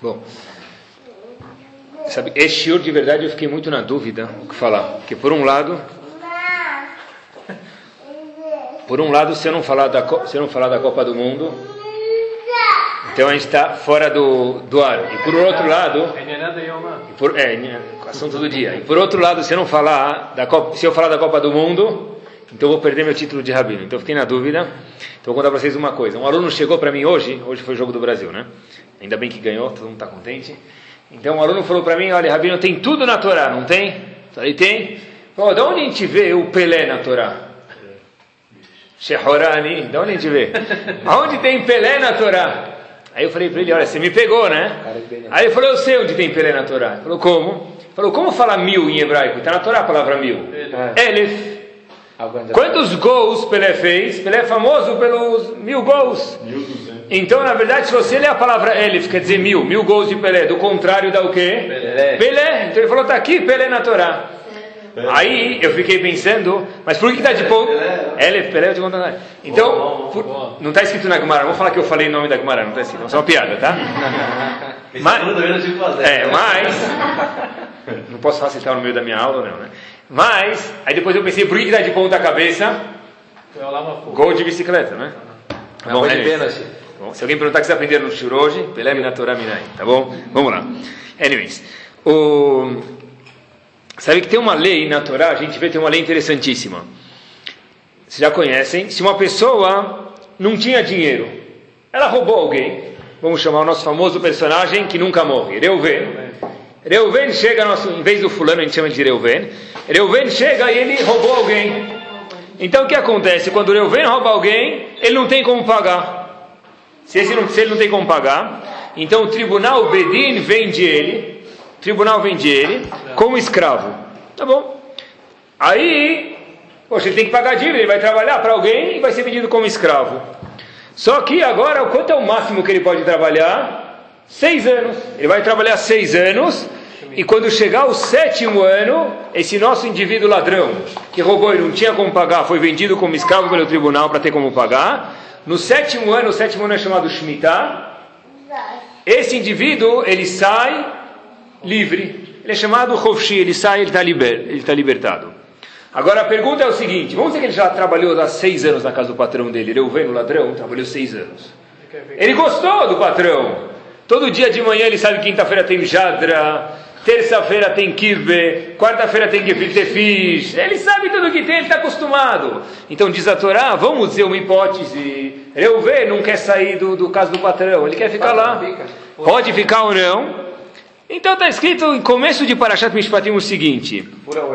Bom, sabe, esse shiur de verdade eu fiquei muito na dúvida o que falar. Porque por um lado, por um lado, se eu não falar da, se eu não falar da Copa do Mundo, então a gente está fora do, do ar. E por outro lado, por, é, assunto do dia. E por outro lado, se eu não falar da Copa, se eu falar da Copa do Mundo, então eu vou perder meu título de rabino. Então eu fiquei na dúvida. Então vou contar para vocês uma coisa. Um aluno chegou para mim hoje, hoje foi o jogo do Brasil, né? Ainda bem que ganhou, todo mundo está contente. Então um aluno falou para mim, olha, rabino, tem tudo na Torá, não tem? Falei, tem. Falou, de onde a gente vê o Pelé na Torá? Shehorani, de onde a gente vê? Aonde tem Pelé na Torá? Aí eu falei para ele, olha, você me pegou, né? Aí ele falou, eu sei onde tem Pelé na Torá. Ele falou, como? Ele falou, como fala mil em hebraico? Está na Torá a palavra mil. Elef. Quantos gols Pelé fez? Pelé é famoso pelos mil gols. Então, na verdade, se você ler a palavra Elif, quer dizer mil, mil gols de Pelé, do contrário dá o quê? Pelé. Pelé. Então ele falou, está aqui Pelé na Torá. Aí eu fiquei pensando, mas por que está de ponto? Elef, Pelé, de conta. Então, por, não está escrito na Gemara, vamos falar que eu falei o nome da Gemara, não está escrito, é só uma piada, tá? mas, é, mas, não posso está no meio da minha aula, não, né? Mas, aí depois eu pensei, por que está de ponta cabeça? Gol de bicicleta, né? Tá bom, é bom, se alguém perguntar o que você aprendeu no Shur hoje, Pelé Minatorá Minai, tá bom? Vamos lá. Anyways, o... sabe que tem uma lei na Torá, a gente vê que tem uma lei interessantíssima. Vocês já conhecem, se uma pessoa não tinha dinheiro, ela roubou alguém, vamos chamar o nosso famoso personagem que nunca morre, Reuven. Reuven chega, nosso, em vez do fulano a gente chama de Reuven, Reuven chega e ele roubou alguém. Então o que acontece? Quando Reuven rouba alguém, ele não tem como pagar. Se, não, se ele não tem como pagar, então o tribunal Bedin vende ele, o tribunal vende ele como escravo. Tá bom? Aí, poxa, ele tem que pagar dívida, ele vai trabalhar para alguém e vai ser vendido como escravo. Só que agora, quanto é o máximo que ele pode trabalhar? Seis anos. Ele vai trabalhar seis anos e quando chegar o sétimo ano, esse nosso indivíduo ladrão, que roubou e não tinha como pagar, foi vendido como escravo pelo tribunal para ter como pagar. No sétimo ano, o sétimo ano é chamado Shemitah. Esse indivíduo, ele sai livre. Ele é chamado Rovshi, ele sai, ele está liber, tá libertado. Agora a pergunta é o seguinte: vamos dizer que ele já trabalhou há seis anos na casa do patrão dele. Ele o ladrão, trabalhou seis anos. Ele gostou do patrão. Todo dia de manhã ele sabe que quinta-feira tem jadra, terça-feira tem kive, quarta-feira tem gefilte fish, ele sabe tudo que tem, ele está acostumado. Então diz a Torá, vamos dizer uma hipótese, Reuven não quer sair do, do caso do patrão, ele quer ficar lá. Pode ficar ou não? Então está escrito em começo de Parashat Mishpatim o seguinte,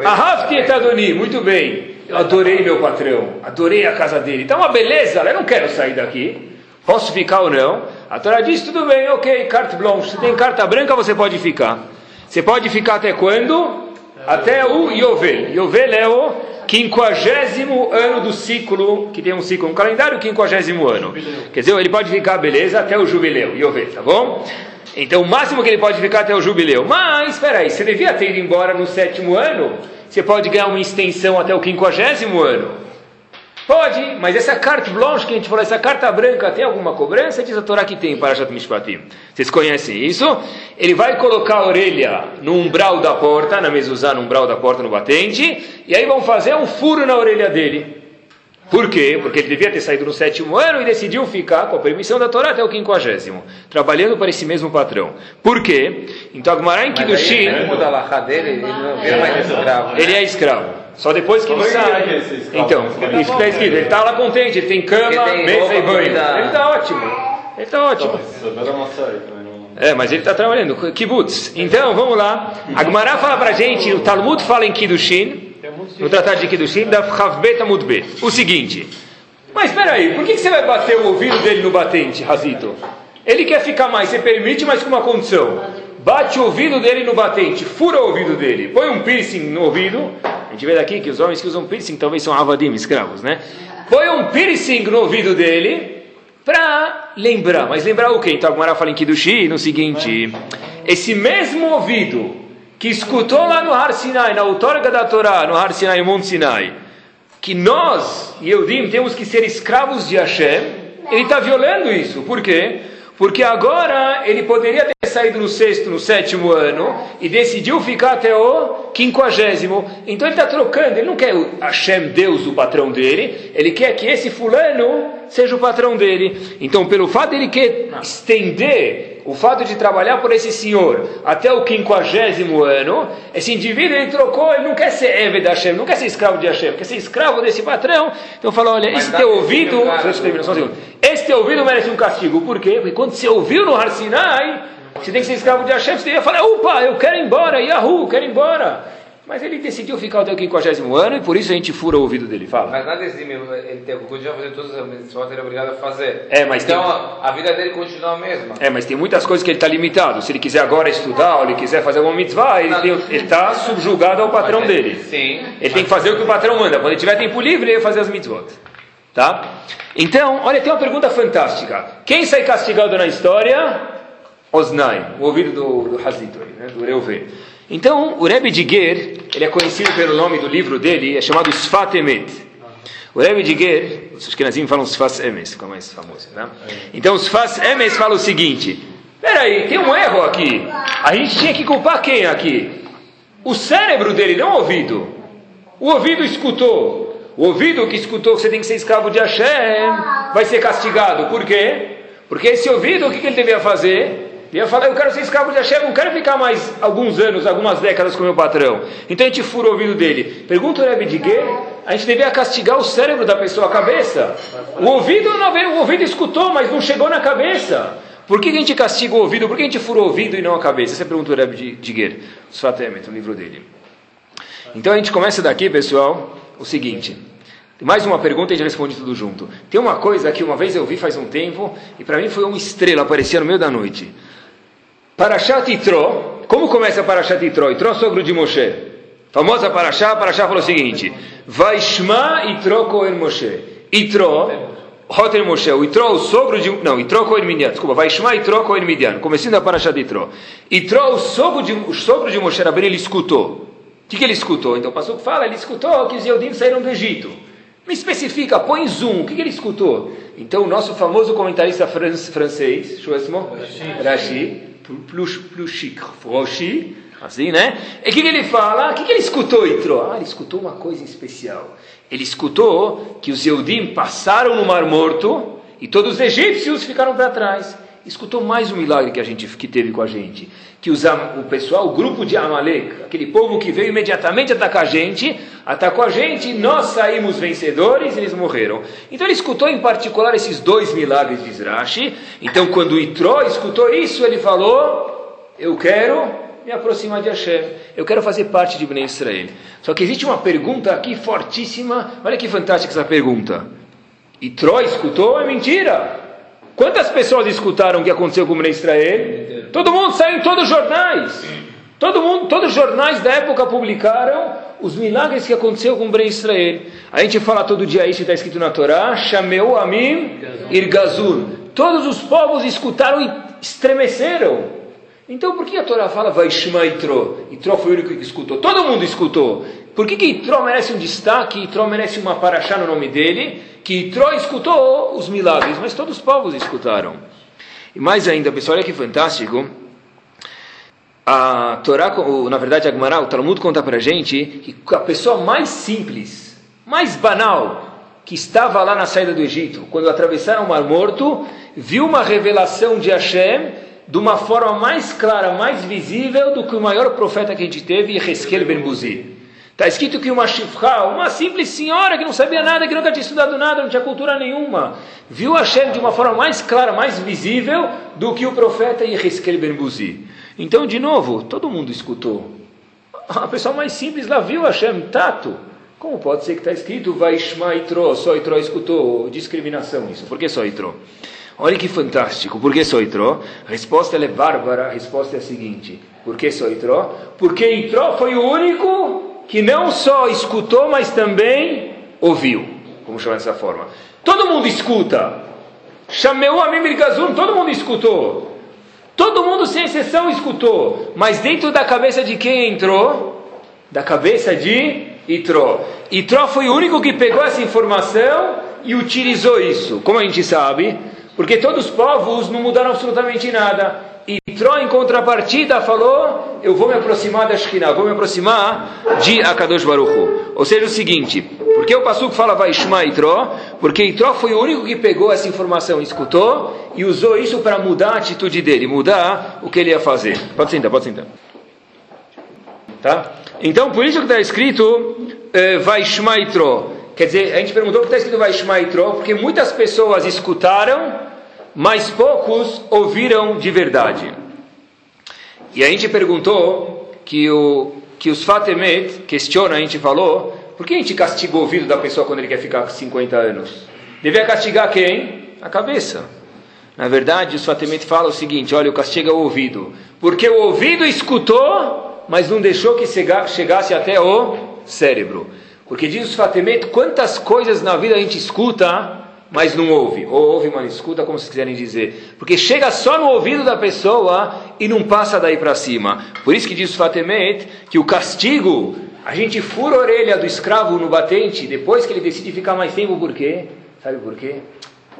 Ahafti etadoni, muito bem, eu adorei meu patrão, adorei a casa dele, está uma beleza, eu não quero sair daqui, posso ficar ou não? A Torá diz, tudo bem, ok, carte blanche, se tem carta branca você pode ficar. Você pode ficar até quando? Até o Yovel. Yovel é o quinquagésimo ano do ciclo, que tem um ciclo, um calendário, quinquagésimo ano. Quer dizer, ele pode ficar, beleza, até o jubileu, Yovel, tá bom? Então, o máximo que ele pode ficar até o jubileu. Mas, espera aí, você devia ter ido embora no sétimo ano, você pode ganhar uma extensão até o quinquagésimo ano. Pode, mas essa carta blanche que a gente falou, essa carta branca, tem alguma cobrança? Diz a Torá que tem, para Mishpatim. Vocês conhecem isso? Ele vai colocar a orelha no umbral da porta, na mesa no umbral da porta, no batente, e aí vão fazer um furo na orelha dele. Por quê? Porque ele devia ter saído no sétimo ano e decidiu ficar, com a permissão da Torá, até o quinquagésimo, trabalhando para esse mesmo patrão. Por quê? Então, Agmará em Kiddushin... Ele é escravo. Só depois que ele sai. Então, isso está escrito. Ele está lá contente, ele tem cama, tem mesa e banho. Ele está ótimo. Ele está ótimo. É, mas ele está trabalhando. Kibbutz. Então, vamos lá. Agmará fala para a gente, o Talmud fala em Kiddushin, no tratado de Kiddushin, da Chavbet Amudbe. O seguinte. Mas espera aí, por que você vai bater o ouvido dele no batente, Razito? Ele quer ficar mais, você permite, mas com uma condição. Bate o ouvido dele no batente, fura o ouvido dele, põe um piercing no ouvido, a gente vê daqui que os homens que usam piercing talvez são avadim, escravos, né? Põe um piercing no ouvido dele para lembrar. Mas lembrar o quê? Então a Gemara fala em Kiddushi no seguinte: esse mesmo ouvido que escutou lá no Har Sinai, na outorga da Torá, no Har Sinai, Monte Sinai, que nós, Yehudim, temos que ser escravos de Hashem, ele está violando isso. Por quê? Porque agora ele poderia ter saído no sexto, no sétimo ano e decidiu ficar até o quinquagésimo. Então ele está trocando, ele não quer o Hashem, Deus, o patrão dele, ele quer que esse fulano seja o patrão dele. Então, pelo fato de ele quer estender o fato de trabalhar por esse senhor até o quinquagésimo ano, esse indivíduo ele trocou, ele não quer ser Eved Hashem, não quer ser escravo de Hashem, quer ser escravo desse patrão. Então falou, olha, esse teu ouvido, esse teu ouvido merece um castigo. Por quê? Porque quando você ouviu no Har Sinai, você tem que ser escravo de Hashem, você ia falar, upa, eu quero ir embora, Yahoo, quero ir embora. Mas ele decidiu ficar até o 50 ano e por isso a gente fura o ouvido dele. Fala. Mas nada exime, ele tem, continua fazer todas as mitzvot, ele é obrigado a fazer. É, mas então tem... a vida dele continua a mesma. É, mas tem muitas coisas que ele está limitado. Se ele quiser agora estudar ou ele quiser fazer uma mitzvah, ele está subjugado ao patrão ele, dele. Sim. Ele tem que fazer o que o patrão manda. Quando ele tiver tempo livre, ele vai fazer as mitzvot. Tá? Então, olha, tem uma pergunta fantástica. Quem sai castigado na história? Osnai, o ouvido do, do Hazitor, né, do Reuven. Então, o Rebbe de Ger, ele é conhecido pelo nome do livro dele, é chamado Sfat Emet. O Rebbe de Ger, os Ashkenazim falam Sfas Emes, é mais famoso, né? Então, Sfas Emes fala o seguinte, peraí, tem um erro aqui. A gente tinha que culpar quem aqui? O cérebro dele, não o ouvido. O ouvido escutou. O ouvido que escutou que você tem que ser escravo de Hashem vai ser castigado. Por quê? Porque esse ouvido, o que ele devia fazer? Eu falei, eu quero ser escravo de Hashem, não quero ficar mais alguns anos, algumas décadas com meu patrão. Então a gente fura o ouvido dele. Pergunta o Rebbe de Ger, a gente devia castigar o cérebro da pessoa, a cabeça. O ouvido, não veio, o ouvido escutou, mas não chegou na cabeça. Por que a gente castiga o ouvido? Por que a gente fura o ouvido e não a cabeça? Essa é a pergunta do Rebbe de o Sfatemet, o livro dele. Então a gente começa daqui, pessoal, o seguinte. Mais uma pergunta e gente responde tudo junto. Tem uma coisa que uma vez eu vi faz um tempo e para mim foi uma estrela, aparecia no meio da noite. Parashat Itro, como começa Parashat Itro? Itro, sogro de Moshe. Famosa Parashat, Parashat falou o seguinte: Vaishma Itro Kohen Moshe. Itro, Hotel Moshe, o Itro, o sogro de. Não, Itro Kohen Midian, desculpa, Vaishma Itro Kohen Midian, começando a Parashat Itro. Itro, o sogro de, o sogro de Moshe Rabbeinu, ele escutou. O que, que ele escutou? Então o pastor fala, ele escutou que os Yehudim saíram do Egito. Me especifica, põe zoom, o que, que ele escutou? Então o nosso famoso comentarista francês, Shosmo, Rashi, Plushik Roshi, assim, né? E o que, que, ele fala? O que, que ele escutou, Itro? Ah, ele escutou uma coisa especial. Ele escutou que os Eudim passaram no Mar Morto e todos os egípcios ficaram para trás. Escutou mais um milagre que a gente que teve com a gente, que os, o pessoal, o grupo de Amalek, aquele povo que veio imediatamente atacar a gente, atacou a gente, nós saímos vencedores, e eles morreram. Então ele escutou em particular esses dois milagres de Israshi. Então quando Itró escutou isso, ele falou: Eu quero me aproximar de Hashem, eu quero fazer parte de Bnei Israel. Só que existe uma pergunta aqui fortíssima, olha que fantástica essa pergunta. Itró escutou? É mentira. Quantas pessoas escutaram o que aconteceu com Bnei Israel? Todo mundo saiu em todos os jornais. Todo mundo, todos os jornais da época publicaram os milagres que aconteceu com Bnei Israel. A gente fala todo dia isso, está escrito na Torá, Shameu Amim Irgazur. Todos os povos escutaram e estremeceram. Então por que a Torá fala Vaishma Itro? Itro foi o único que escutou. Todo mundo escutou. Por que, que Itro merece um destaque? Itro merece uma paraxá no nome dele? Que Itro escutou os milagres, mas todos os povos escutaram. E mais ainda, pessoal, olha que fantástico. A Torá, na verdade, a o Talmud conta para a gente que a pessoa mais simples, mais banal, que estava lá na saída do Egito, quando atravessaram o Mar Morto, viu uma revelação de Hashem de uma forma mais clara, mais visível do que o maior profeta que a gente teve, Yehezkel Ben Buzi. Está escrito que uma shifra, uma simples senhora que não sabia nada, que nunca tinha estudado nada, não tinha cultura nenhuma, viu Hashem de uma forma mais clara, mais visível do que o profeta Yehezkel Ben Buzi. Então, de novo, todo mundo escutou. A pessoa mais simples lá viu Hashem, tato. Como pode ser que está escrito Vaishma Itro, só Itro escutou? Discriminação isso. Por que só Itro? Olha que fantástico. Por que só Itro? A resposta é bárbara. A resposta é a seguinte. Por que só Itro? Porque Itro foi o único que não só escutou, mas também ouviu. Vamos chamar dessa forma. Todo mundo escuta. Chameu a Mimir Gazum, todo mundo escutou. Todo mundo, sem exceção, escutou. Mas dentro da cabeça de quem entrou? Da cabeça de Itró. Itró foi o único que pegou essa informação e utilizou isso. Como a gente sabe? Porque todos os povos não mudaram absolutamente nada. E Tró, em contrapartida, falou: Eu vou me aproximar da Shekhinah, vou me aproximar de Akadosh Baruch Ou seja, o seguinte: porque o Passuco fala Vaishma Itró? Porque Itró foi o único que pegou essa informação, escutou e usou isso para mudar a atitude dele, mudar o que ele ia fazer. Pode sentar, pode sentar. Tá? Então, por isso que está escrito eh, Vaishma Itró. Quer dizer, a gente perguntou por que está escrito Vaishma Itró, porque muitas pessoas escutaram mas poucos ouviram de verdade. E a gente perguntou que, o, que os Fatemet questiona, a gente falou, por que a gente castiga o ouvido da pessoa quando ele quer ficar com 50 anos? Devia castigar quem? A cabeça. Na verdade, os Fatemet falam o seguinte: olha, o castigo é o ouvido. Porque o ouvido escutou, mas não deixou que chegasse até o cérebro. Porque diz os Fatemet, quantas coisas na vida a gente escuta mas não ouve. Ou ouve, mas escuta, como vocês quiserem dizer. Porque chega só no ouvido da pessoa e não passa daí para cima. Por isso que diz o Fatemet que o castigo, a gente fura a orelha do escravo no batente, depois que ele decide ficar mais tempo, por quê? Sabe por quê?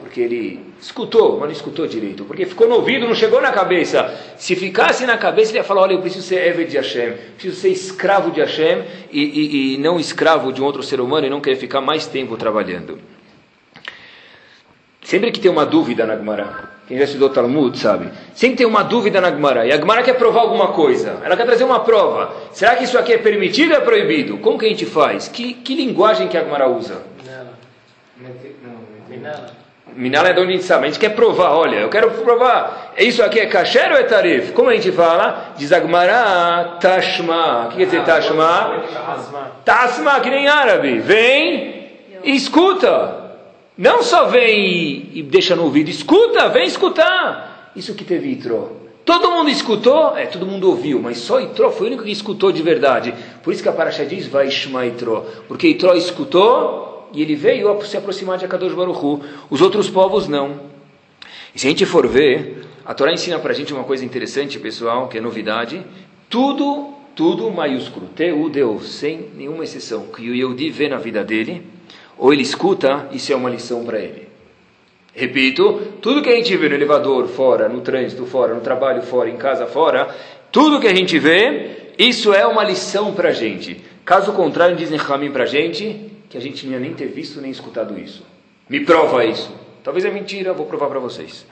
Porque ele escutou, mas não escutou direito. Porque ficou no ouvido, não chegou na cabeça. Se ficasse na cabeça, ele ia falar: Olha, eu preciso ser Eved de Hashem, preciso ser escravo de Hashem e, e, e não escravo de um outro ser humano e não querer ficar mais tempo trabalhando. Sempre que tem uma dúvida na Gemara, quem já estudou Talmud sabe, sempre tem uma dúvida na Gemara, e a Gemara quer provar alguma coisa, ela quer trazer uma prova. Será que isso aqui é permitido ou é proibido? Como que a gente faz? Que, que linguagem que a Gemara usa? Minala é de onde a gente sabe, a gente quer provar, olha, eu quero provar, isso aqui é kasher ou é tarif? Como a gente fala? Diz Agmará, tashma. O que quer dizer tashma? Tasma, que nem árabe. Vem e escuta. Não só vem e, e deixa no ouvido, escuta, vem escutar. Isso que teve Itró. Todo mundo escutou? É, todo mundo ouviu, mas só Itró foi o único que escutou de verdade. Por isso que a Paraxá diz, vai Itró. Porque Itró escutou e ele veio se aproximar de Akadosh Baruchu. Os outros povos não. E se a gente for ver, a Torá ensina para a gente uma coisa interessante, pessoal, que é novidade. Tudo, tudo maiúsculo. T-U-D-U, sem nenhuma exceção. Que o Yehudi vê na vida dele ou ele escuta, isso é uma lição para ele. Repito, tudo que a gente vê no elevador, fora, no trânsito, fora, no trabalho, fora, em casa, fora, tudo que a gente vê, isso é uma lição para a gente. Caso contrário, dizem Ramin para a gente que a gente não ia nem ter visto nem escutado isso. Me prova isso. Talvez é mentira, vou provar para vocês.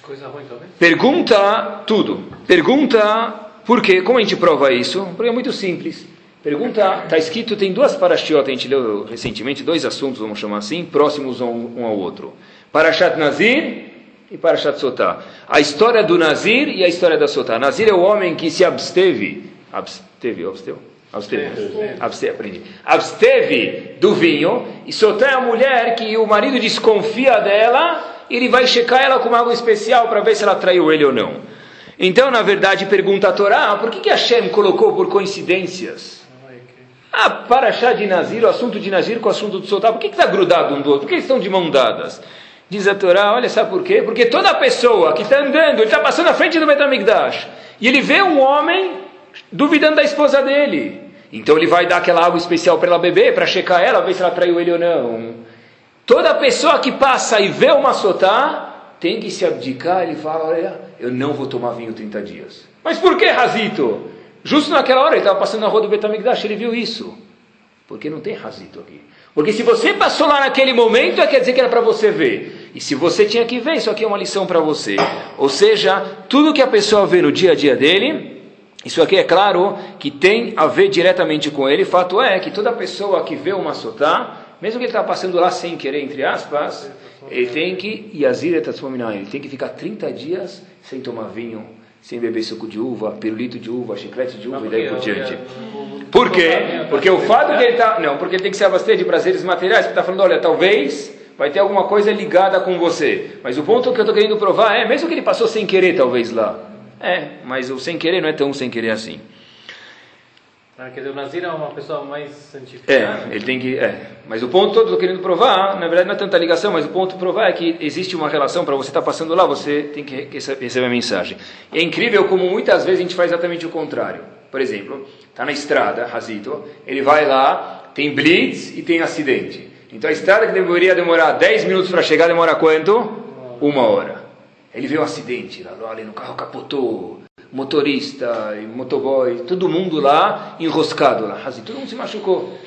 Coisa ruim também? Pergunta tudo. Pergunta por quê? Como a gente prova isso? Porque é muito simples. Pergunta, está escrito, tem duas parashiot, a gente leu recentemente, dois assuntos, vamos chamar assim, próximos um, um ao outro. Parashat Nazir e Parashat Sotá. A história do Nazir e a história da Sotá. Nazir é o homem que se absteve, absteve, absteve, absteve, absteve, aprendi, absteve do vinho, e Sotá é a mulher que o marido desconfia dela, e ele vai checar ela com algo especial para ver se ela traiu ele ou não. Então, na verdade, pergunta a Torá, por que, que Hashem colocou por coincidências? Ah, para achar de Nazir, o assunto de Nazir com o assunto de soltar, por que está grudado um do outro? Por que eles estão de mão dadas? Diz a Torá, olha, sabe por quê? Porque toda pessoa que está andando, ele está passando na frente do Betamigdash, e ele vê um homem duvidando da esposa dele. Então ele vai dar aquela água especial para ela beber, para checar ela, ver se ela traiu ele ou não. Toda pessoa que passa e vê uma sotá, tem que se abdicar, ele fala, olha, eu não vou tomar vinho 30 dias. Mas por que, Razito? Justo naquela hora, ele estava passando na rua do Betamigdash, ele viu isso. Porque não tem razito aqui. Porque se você passou lá naquele momento, é quer dizer que era para você ver. E se você tinha que ver, isso aqui é uma lição para você. Ou seja, tudo que a pessoa vê no dia a dia dele, isso aqui é claro que tem a ver diretamente com ele. Fato é que toda pessoa que vê uma sotá, mesmo que ele está passando lá sem querer, entre aspas, ele tem que, Yazir ele tem que ficar 30 dias sem tomar vinho, sem beber suco de uva, pirulito de uva, chiclete de uva e daí por diante. Por quê? Porque o fato que ele está. Não, porque ele tem que se abastecer de prazeres materiais, porque está falando, olha, talvez vai ter alguma coisa ligada com você. Mas o ponto que eu estou querendo provar é, mesmo que ele passou sem querer, talvez lá. É, mas o sem querer não é tão sem querer assim. Ah, quer dizer, o Nazir é uma pessoa mais santificada. É, ele tem que. É. Mas o ponto todo que eu estou querendo provar, na verdade não é tanta ligação, mas o ponto provar é que existe uma relação, para você estar tá passando lá, você tem que receber a mensagem. É incrível como muitas vezes a gente faz exatamente o contrário. Por exemplo, está na estrada, Razito, ele vai lá, tem blitz e tem acidente. Então a estrada que deveria demorar 10 minutos para chegar, demora quanto? uma hora. Ele viu um acidente, lá ali no carro capotou, motorista, motoboy, todo mundo lá enroscado lá, assim, todo mundo se machucou.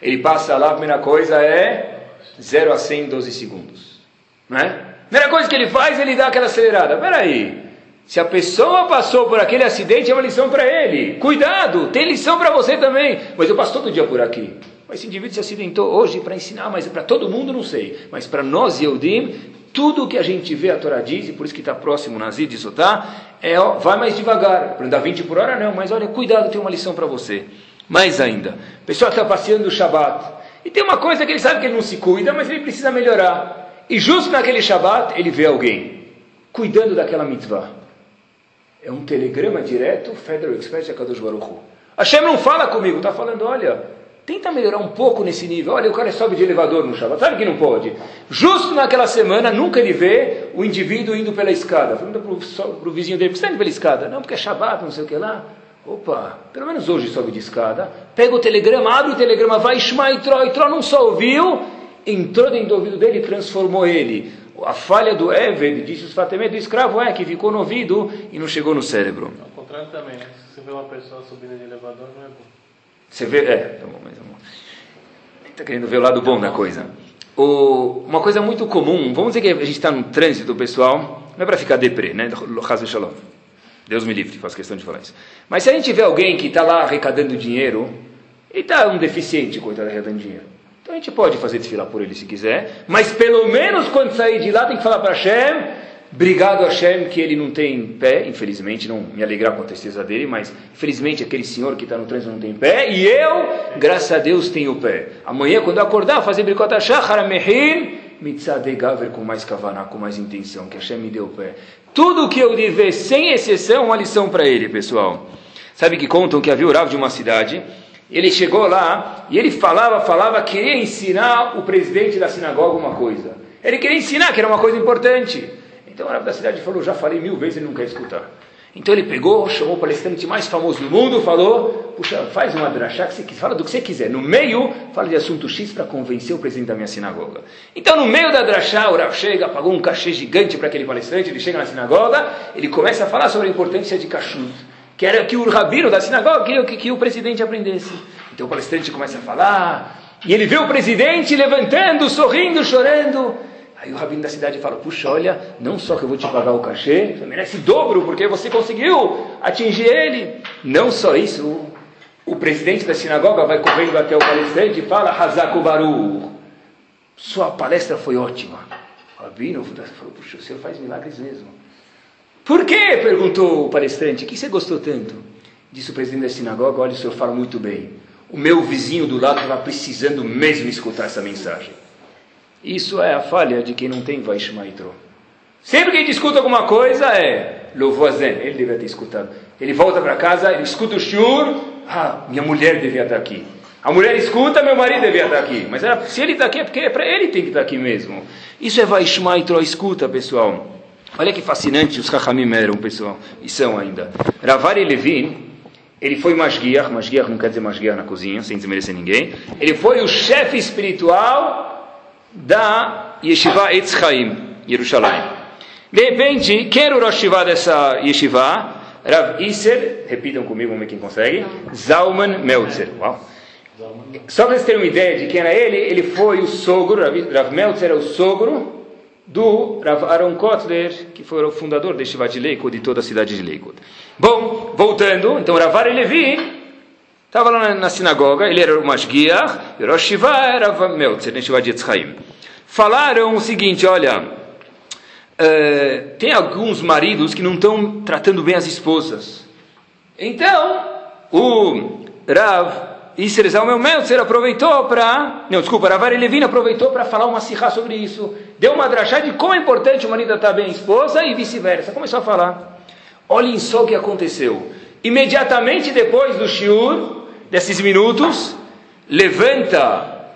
Ele passa lá, a primeira coisa é 0 a 100 em 12 segundos. Não é? Primeira coisa que ele faz, ele dá aquela acelerada. Peraí, se a pessoa passou por aquele acidente, é uma lição para ele. Cuidado, tem lição para você também. Mas eu passo todo dia por aqui. Mas esse indivíduo se acidentou hoje para ensinar, mas para todo mundo não sei. Mas para nós, Yehudim, tudo que a gente vê a Torá diz, e por isso que está próximo Nazir de Sotá, é ó, vai mais devagar. Para andar 20 por hora não, mas olha, cuidado, tem uma lição para você. Mais ainda, o pessoal está passeando o Shabat. E tem uma coisa que ele sabe que ele não se cuida, mas ele precisa melhorar. E justo naquele Shabat, ele vê alguém cuidando daquela mitzvah. É um telegrama direto, Federal Express de Akadosh Baruch. Hashem não fala comigo, está falando, olha, tenta melhorar um pouco nesse nível. Olha, o cara sobe de elevador no Shabbat, sabe que não pode. Justo naquela semana, nunca ele vê o indivíduo indo pela escada. Falando para o vizinho dele, por que você está indo pela escada? Não, porque é Shabbat, não sei o que lá. Opa, pelo menos hoje sobe de escada. Pega o telegrama, abre o telegrama, vai, Shema e Tro, e Tro não só ouviu, entrou dentro do ouvido dele e transformou ele a falha do Eved, disse os Fatemé, do escravo é que ficou no ouvido e não chegou no cérebro. Ao contrário também, né? se você vê uma pessoa subindo de elevador, não é bom. Você vê, é, tá bom, mas. Está querendo ver o lado bom da coisa. O, uma coisa muito comum, vamos dizer que a gente está no trânsito, pessoal, não é para ficar deprê, né? Deus me livre, faço questão de falar isso. Mas se a gente vê alguém que está lá arrecadando dinheiro, e está um deficiente, coitado, arrecadando dinheiro. Então a gente pode fazer desfilar por ele se quiser, mas pelo menos quando sair de lá tem que falar para Hashem, obrigado Hashem que ele não tem pé, infelizmente, não me alegrar com a tristeza dele, mas infelizmente aquele senhor que está no trânsito não tem pé, e eu, graças a Deus, tenho pé. Amanhã quando eu acordar, fazer bricota shachar mehim, mitzadegaver com mais kavaná, com mais intenção, que Hashem me deu pé. Tudo que eu dever, sem exceção, uma lição para ele, pessoal. Sabe que contam que havia o Rav de uma cidade ele chegou lá e ele falava, falava, queria ensinar o presidente da sinagoga uma coisa. Ele queria ensinar que era uma coisa importante. Então o Rav da cidade falou, já falei mil vezes, ele não quer escutar. Então ele pegou, chamou o palestrante mais famoso do mundo, falou, puxa, faz uma drachá, que você fala do que você quiser. No meio, fala de assunto X para convencer o presidente da minha sinagoga. Então no meio da drachá, o Rav chega, pagou um cachê gigante para aquele palestrante, ele chega na sinagoga, ele começa a falar sobre a importância de cachorro que era que o rabino da sinagoga queria que, que o presidente aprendesse. Então o palestrante começa a falar, e ele vê o presidente levantando, sorrindo, chorando. Aí o rabino da cidade fala: Puxa, olha, não só que eu vou te pagar o cachê, você merece dobro, porque você conseguiu atingir ele. Não só isso, o, presidente da sinagoga vai correndo até o palestrante e fala: Hazaku Baru, sua palestra foi ótima. O rabino falou: Puxa, o senhor faz milagres mesmo. Por quê? perguntou o palestrante. O que você gostou tanto? Disse o presidente da sinagoga: Olha, o senhor fala muito bem. O meu vizinho do lado estava precisando mesmo escutar essa mensagem. Isso é a falha de quem não tem Vaishmaitro. Sempre que ele escuta alguma coisa é Lovoazen, ele devia ter escutado. Ele volta para casa, ele escuta o shur, ah, minha mulher devia estar aqui. A mulher escuta, meu marido devia estar aqui. Mas se ele está aqui é porque é para ele tem que estar aqui mesmo. Isso é Vaishmaitro, escuta pessoal. Olha que fascinante os Chachamim eram, pessoal, e são ainda. Ravari Levin, ele foi Mashgiach, Mashgiach não quer dizer Mashgiach na cozinha, sem desmerecer ninguém. Ele foi o chefe espiritual da Yeshiva Eitz Chaim, Jerusalém. De repente, quem era o Rosh Yeshiva dessa Yeshiva? Rav Isser, repitam comigo, vamos ver quem consegue. Zalman Meltzer. Uau. Só para vocês terem uma ideia de quem era ele, ele foi o sogro, Rav Meltzer era o sogro do Rav Aaron Kotler, que foi o fundador de Shiva de Leikod e toda a cidade de Leikod. Bom, voltando, então Rav Ari Levi estava lá na, sinagoga, ele era o Mashgiach, e Rosh Shiva era Rav Meltzer, em Shiva de Yitzchaim. Falaram o seguinte, olha, uh, tem alguns maridos que não estão tratando bem as esposas. Então, o Rav Isser Zalmel Meltzer aproveitou para. Não, desculpa, Ravari Levina aproveitou para falar uma sirra sobre isso. Deu uma drachá de como é importante o marido estar bem a esposa e vice-versa. Começou a falar. Olhem só o que aconteceu. Imediatamente depois do shiur, desses minutos, levanta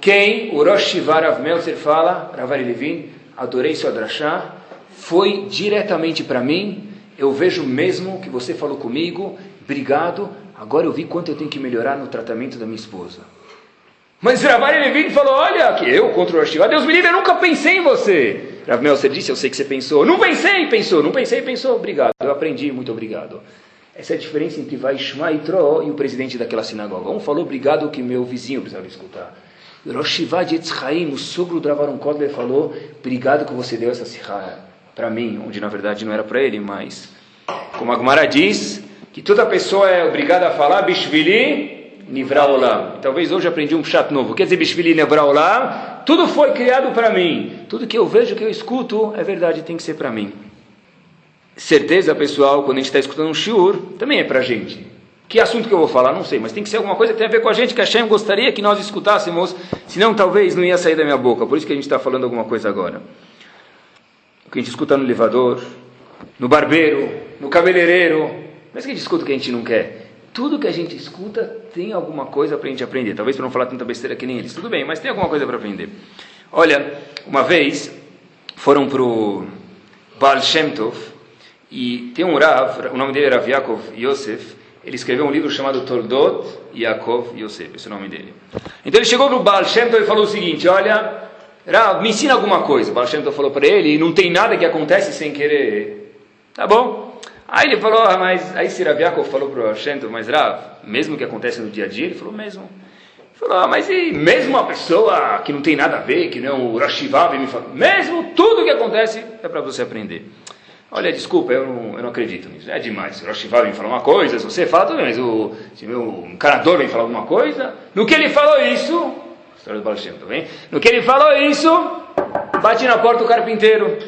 quem? O Rosh Shivarav Meltzer fala, Ravari Levin, adorei sua drachá, foi diretamente para mim, eu vejo mesmo que você falou comigo, obrigado, Agora eu vi quanto eu tenho que melhorar no tratamento da minha esposa. Mas Ravari Levine falou: Olha, que eu contra o Rosh Deus me livre, eu nunca pensei em você. Rav Melser disse, eu sei que você pensou. Não pensei, pensou. Não pensei, pensou. Obrigado. Eu aprendi, muito obrigado. Essa é a diferença entre Vaishma e Tro e o presidente daquela sinagoga. Um falou, obrigado, que meu vizinho precisava escutar. Roshivad Yitzchaim, o sogro do Ravaron Kotler, falou, obrigado que você deu essa sirra para mim, onde na verdade não era para ele, mas... Como a Gemara diz, que toda pessoa é obrigada a falar, Bishvili Nivra Talvez hoje aprendi um chat novo. Quer dizer, Bishvili Nivra Tudo foi criado para mim. Tudo que eu vejo, que eu escuto, é verdade, tem que ser para mim. Certeza, pessoal, quando a gente está escutando um shiur, também é para a gente. Que assunto que eu vou falar? Não sei, mas tem que ser alguma coisa que tem a ver com a gente, que a Shem gostaria que nós escutássemos, senão talvez não ia sair da minha boca. Por isso que a gente está falando alguma coisa agora. O que a gente escuta no elevador, no barbeiro, no cabeleireiro, mas que a gente escuta o que a gente não quer tudo que a gente escuta tem alguma coisa para a gente aprender. Talvez para não falar tanta besteira que nem eles. Tudo bem, mas tem alguma coisa para aprender. Olha, uma vez foram para o Baal Shem Tov e tem um Rav, o nome dele era Yaakov Yosef, ele escreveu um livro chamado Toldot Yaakov Yosef, esse é o nome dele. Então ele chegou para o Baal Shem Tov e falou o seguinte, olha, Rav, me ensina alguma coisa. O Baal Shem Tov falou para ele, não tem nada que acontece sem querer. Tá bom? Aí ele falou, ah, mas aí Siraviakov falou para o Hashem, mas Rav, mesmo que acontece no dia a dia, ele falou, mesmo. Ele falou, ah, mas e mesmo uma pessoa que não tem nada a ver, que não o Rashivav me fala, mesmo tudo que acontece é para você aprender. Olha, desculpa, eu não, eu não acredito nisso. É demais. O Rashivav vem falar uma coisa, se você fala, bem, mas o, se meu encanador vem falar alguma coisa, no que ele falou isso, história do Baal Shem, tá bem? No que ele falou isso, bate na porta o carpinteiro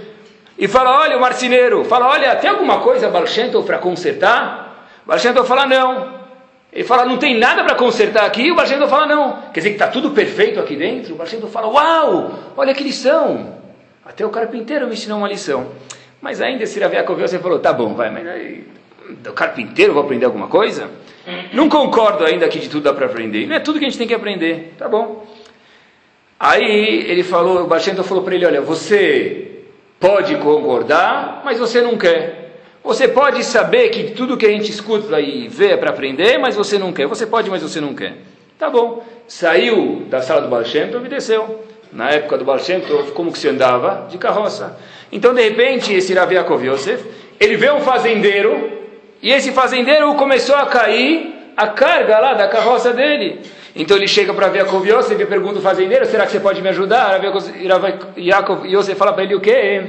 e fala, olha, o marceneiro, fala, olha, tem alguma coisa, Balshentov, para consertar? Balshentov fala, não. Ele fala, não tem nada para consertar aqui, o Balshentov fala, não. Quer dizer que está tudo perfeito aqui dentro? O Balshentov fala, uau, olha que lição. Até o carpinteiro me ensinou uma lição. Mas ainda esse Raviakov, você falou, tá bom, vai, mas aí, do carpinteiro vou aprender alguma coisa? Não concordo ainda que de tudo dá para aprender. Não é tudo que a gente tem que aprender, tá bom. Aí ele falou, o Balshentov falou para ele, olha, você pode concordar, mas você não quer. Você pode saber que tudo que a gente escuta e vê é para aprender, mas você não quer. Você pode, mas você não quer. Tá bom. Saiu da sala do Baal Shem Tov e desceu. Na época do Baal Tov, como que se andava? De carroça. Então, de repente, esse Rav Yosef, ele vê um fazendeiro, e esse fazendeiro começou a cair a carga lá da carroça dele. Então ele chega para Yaakov Yosef e pergunta ao fazendeiro, será que você pode me ajudar? Yaakov Yosef fala para ele o quê?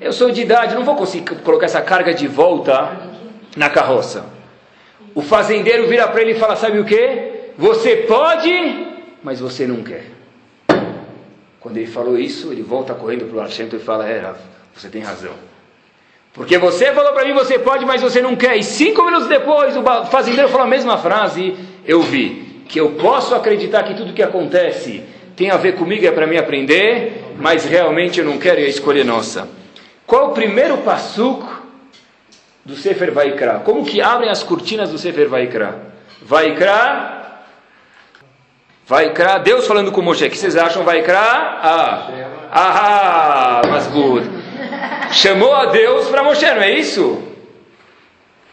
Eu sou de idade, não vou conseguir colocar essa carga de volta na carroça. O fazendeiro vira para ele e fala, sabe o quê? Você pode, mas você não quer. Quando ele falou isso, ele volta correndo para o Archento e fala, é, você tem razão. Porque você falou para mim, você pode, mas você não quer. E cinco minutos depois, o fazendeiro falou a mesma frase, eu vi que eu posso acreditar que tudo que acontece tem a ver comigo, é para mim aprender, mas realmente eu não quero e a escolha é nossa. Qual o primeiro passuco do Sefer Vaikra? Como que abrem as cortinas do Sefer Vaikra? Vaikra, Vaikra, Deus falando com Moshe, o que vocês acham Vaikra? Ah, ah, mas good. Chamou a Deus para Moshe, não é isso?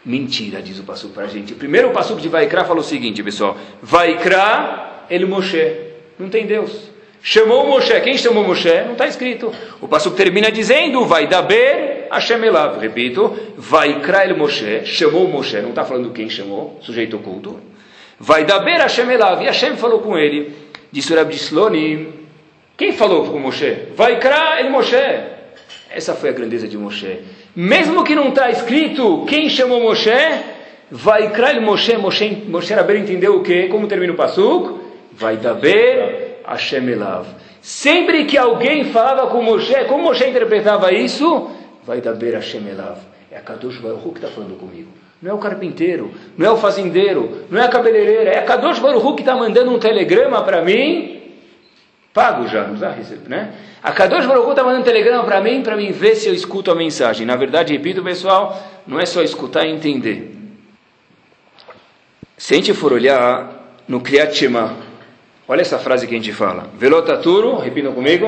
Mentira, diz o Passuco para a gente. O primeiro Passuco de Vaikra falou o seguinte, pessoal. Vaikra, ele Moshe. Não tem Deus. Chamou Moshe. Quem chamou Moshe? Não está escrito. O Passuco termina dizendo, vai daber Hashem Elav. Repito, Vaikra el Moshe. Chamou Moshe. Não está falando quem chamou, sujeito oculto. Vai daber Hashem Elav. E Hashem falou com ele. Disse o Rabbi Slonim. Quem falou com Moshe? Vaikra el Moshe. Essa foi a grandeza de Moshe. Mesmo que não está escrito quem chamou Moshe, vai Kral Moshe, Moshe, Moshe Rabbeinu entendeu o que? Como termina o Pasuk? Vai daber Hashem Elav. Sempre que alguém falava com Moshe, como Moshe interpretava isso? Vai daber Hashem Elav. É a Kadosh Baruch que está falando comigo. Não é o carpinteiro, não é o fazendeiro, não é a cabeleireira, é a Kadosh Baruch que está mandando um telegrama para mim, pago já, não receber, né? A Kadosh Baruch está mandando um telegrama para mim, para mim ver se eu escuto a mensagem. Na verdade, repito, pessoal, não é só escutar e entender. Se a gente for olhar no Kriyat Shema, olha essa frase que a gente fala. Velotaturu, repitam comigo.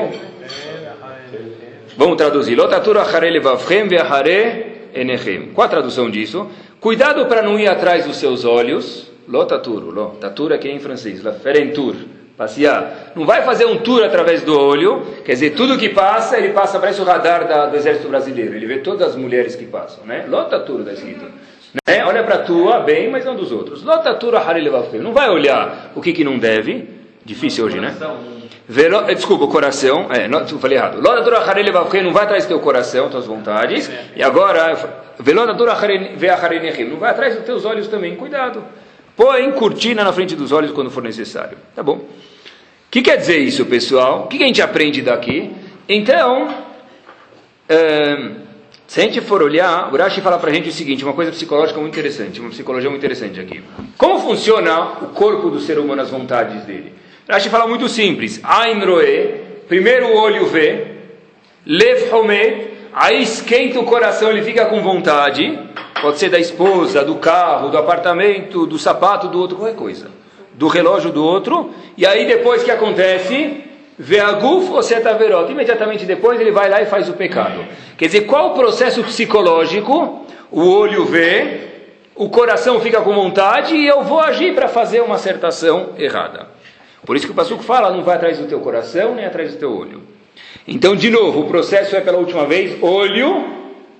Vamos traduzir. Lotaturu achare levavchem ve'achare enechem. Qual a tradução disso? Cuidado para não ir atrás dos seus olhos. Lotaturu. Lo. Taturu aqui é em francês. La ferentur. passear. Não vai fazer um tour através do olho, quer dizer, tudo que passa, ele passa, parece o radar da, do exército brasileiro. Ele vê todas as mulheres que passam, né? Lota tudo da escrito. Né? Olha para a tua bem, mas não dos outros. Lota tura Não vai olhar o que, que não deve. Difícil hoje, né? Eh, desculpa, o coração. É, não, falei errado. Lota tura não vai atrás do teu coração, tuas vontades. E agora, velota tura não vai atrás dos teus olhos também. Cuidado. Põe cortina na frente dos olhos quando for necessário. Tá bom? O que quer dizer isso, pessoal? O que, a gente aprende daqui? Então, é, se a gente for olhar, o Rashi fala para a gente o seguinte, uma coisa psicológica muito interessante, uma psicologia muito interessante aqui. Como funciona o corpo do ser humano, as vontades dele? Rashi fala muito simples. Ain roe, primeiro o olho vê, lev homed, aí esquenta o coração, ele fica com vontade, pode ser da esposa, do carro, do apartamento, do sapato do outro, qualquer coisa. Do relógio do outro, e aí depois que acontece, Veaguf ou setaverot. Imediatamente depois ele vai lá e faz o pecado. Quer dizer, qual o processo psicológico? O olho vê, o coração fica com vontade e eu vou agir para fazer uma acertação errada. Por isso que o Passuco fala, não vai atrás do teu coração nem atrás do teu olho. Então, de novo, o processo é pela última vez, olho,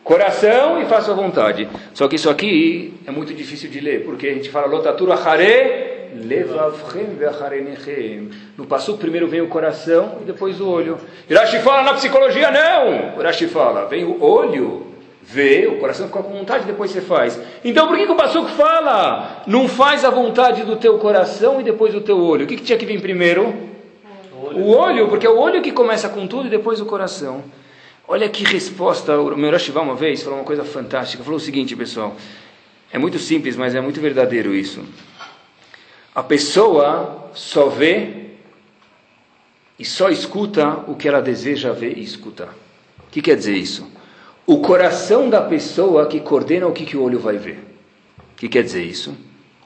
coração e faça a vontade. Só que isso aqui é muito difícil de ler, porque a gente fala lotatura hare. No passo primeiro vem o coração e depois o olho. E Rashi fala na psicologia, não. O Rashi fala, vem o olho, vê, o coração fica com vontade, depois você faz. Então por que, que o Passuco fala? Não faz a vontade do teu coração e depois do teu olho. O que, que tinha que vir primeiro? O olho. o olho, porque é o olho que começa com tudo e depois o coração. Olha que resposta, o meu Rashi uma vez falou uma coisa fantástica. Falou o seguinte, pessoal. É muito simples, mas é muito verdadeiro isso. A pessoa só vê e só escuta o que ela deseja ver e escutar. O que quer dizer isso? O coração da pessoa que coordena o que, que o olho vai ver. O que quer dizer isso?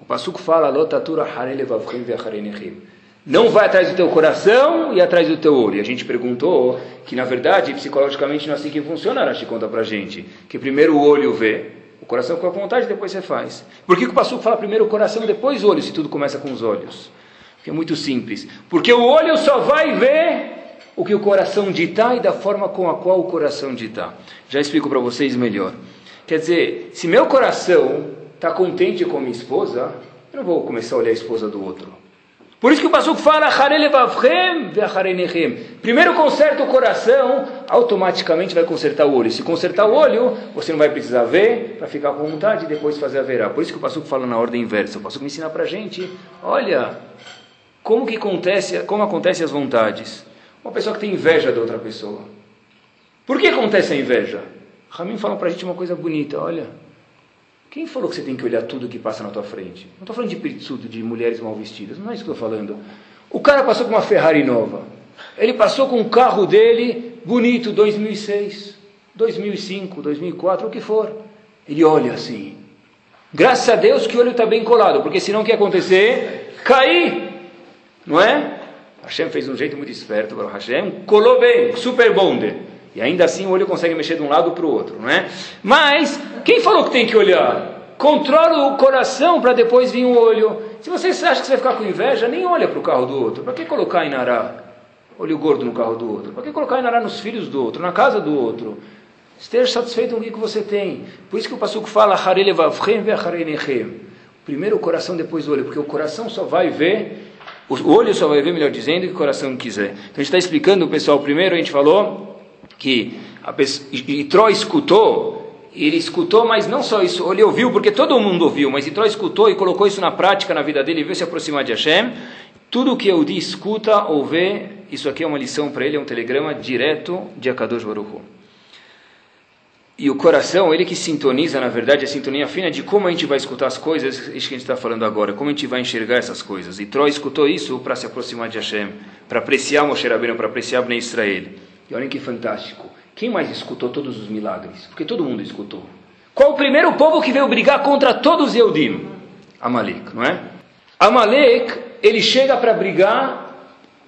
O Passuco fala, não vai atrás do teu coração e atrás do teu olho. E a gente perguntou que, na verdade, psicologicamente não é assim que funciona, Rashi conta pra gente. Que primeiro o olho vê, o coração com a vontade, depois você faz. Por que, que o pastor fala primeiro o coração, depois o olho, se tudo começa com os olhos? Porque é muito simples. Porque o olho só vai ver o que o coração ditar e da forma com a qual o coração ditar. Já explico para vocês melhor. Quer dizer, se meu coração está contente com minha esposa, eu não vou começar a olhar a esposa do outro. Por isso que o Pasuk fala, primeiro conserta o coração, automaticamente vai consertar o olho. Se consertar o olho, você não vai precisar ver, para ficar com vontade e depois fazer a verá. Por isso que o Pasuk fala na ordem inversa. O Pasuk me ensina para gente, olha, como que acontece, como acontece as vontades. Uma pessoa que tem inveja da outra pessoa. Por que acontece a inveja? Ramin fala para a gente uma coisa bonita, olha, quem falou que você tem que olhar tudo que passa na tua frente? Não estou falando de pirtsudo, de mulheres mal vestidas, não é isso que eu estou falando. O cara passou com uma Ferrari nova. Ele passou com um carro dele bonito, 2006, 2005, 2004, o que for. Ele olha assim. Graças a Deus que o olho está bem colado, porque senão o que ia acontecer? Cair. Não é? Hashem fez um jeito muito esperto para Hashem, colou bem, super bonde. E ainda assim o olho consegue mexer de um lado para o outro, não é? Mas, quem falou que tem que olhar? Controla o coração para depois vir o olho. Se você acha que você vai ficar com inveja, nem olha para o carro do outro. Para que colocar Inará? Olho gordo no carro do outro. Para que colocar Inará nos filhos do outro, na casa do outro? Esteja satisfeito com o que você tem. Por isso que o Passuco fala, Primeiro o coração, depois o olho. Porque o coração só vai ver o olho só vai ver, melhor dizendo, que o coração quiser. Então a gente está explicando, pessoal, primeiro a gente falou que a pessoa, Itró escutou, ele escutou, mas não só isso, ele ouviu, porque todo mundo ouviu, mas Itró escutou e colocou isso na prática na vida dele, veio se aproximar de Hashem. Tudo que Eudi escuta ou vê, isso aqui é uma lição para ele, é um telegrama direto de Akadosh Baruch e o coração, ele que sintoniza, na verdade, a sintonia fina de como a gente vai escutar as coisas, isso que a gente está falando agora, como a gente vai enxergar essas coisas. E Troy escutou isso para se aproximar de Hashem, para apreciar Moshe Rabbeinu, para apreciar Bnei Israel. E olhem que fantástico. Quem mais escutou todos os milagres? Porque todo mundo escutou. Qual o primeiro povo que veio brigar contra todos os Eudim? Amalek, não é? Amalek, ele chega para brigar